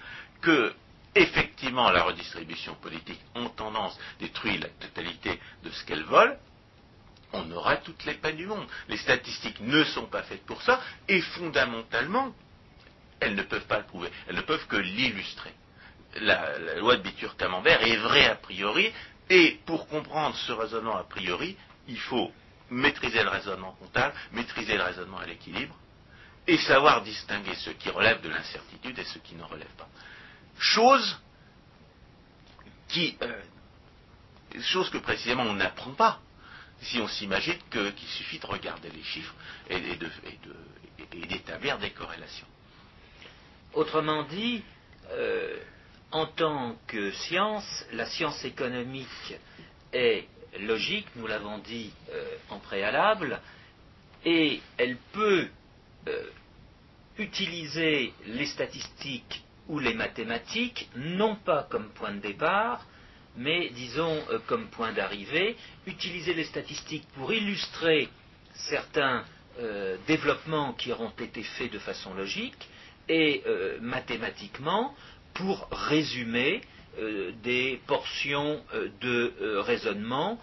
que effectivement la redistribution politique en tendance détruit la totalité de ce qu'elle vole, on aura toutes les peines du monde. Les statistiques ne sont pas faites pour ça, et fondamentalement, elles ne peuvent pas le prouver. Elles ne peuvent que l'illustrer la, loi de Bitur-Camembert est vraie a priori, et pour comprendre ce raisonnement a priori, il faut maîtriser le raisonnement comptable, maîtriser le raisonnement à l'équilibre, et savoir distinguer ce qui relève de l'incertitude et ce qui n'en relève pas. Chose euh, chose que précisément on n'apprend pas si on s'imagine qu'il qu suffit de regarder les chiffres et, d'établir de, des corrélations. Autrement dit, euh, en tant que science, la science économique est logique, nous l'avons dit euh, en préalable, et elle peut euh, utiliser les statistiques ou les mathématiques, non pas comme point de départ, mais disons euh, comme point d'arrivée, utiliser les statistiques pour illustrer certains euh, développements qui auront été faits de façon logique, et euh, mathématiquement pour résumer des portions de raisonnement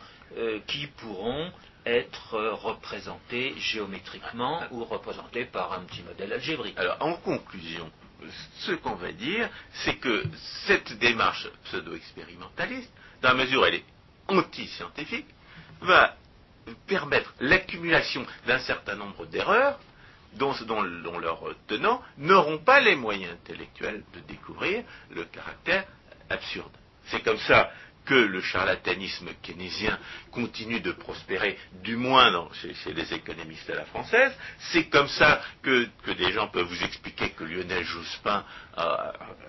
qui pourront être représentées géométriquement ou représentées par un petit modèle algébrique. Alors, en conclusion, ce qu'on va dire, c'est que cette démarche pseudo-expérimentaliste, dans la mesure où elle est anti-scientifique, va permettre l'accumulation d'un certain nombre d'erreurs dont, leurs tenants n'auront pas les moyens intellectuels de découvrir le caractère absurde. C'est comme ça que le charlatanisme keynésien continue de prospérer, du moins chez, les économistes de la française. C'est comme ça que, des gens peuvent vous expliquer que Lionel Jospin, euh,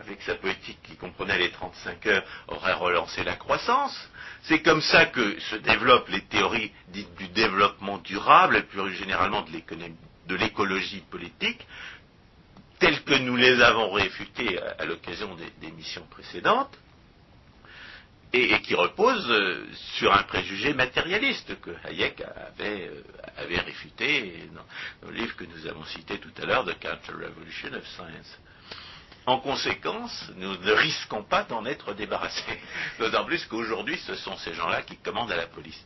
avec sa politique qui comprenait les 35 heures, aurait relancé la croissance. C'est comme ça que se développent les théories dites du développement durable et plus généralement de l'écologie politique, telles que nous les avons réfutées à, l'occasion des missions précédentes et, qui repose euh, sur un préjugé matérialiste que Hayek avait, euh, réfuté dans, le livre que nous avons cité tout à l'heure, The Counter-Revolution of Science. En conséquence, nous ne risquons pas d'en être débarrassés. D'autant plus qu'aujourd'hui, ce sont ces gens-là qui commandent à la police.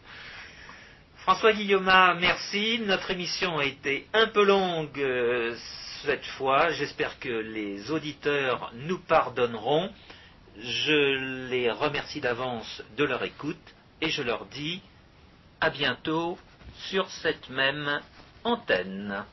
François Guillaume, merci. Notre émission a été un peu longue euh, cette fois. J'espère que les auditeurs nous pardonneront. Je les remercie d'avance de leur écoute et je leur dis à bientôt sur cette même antenne.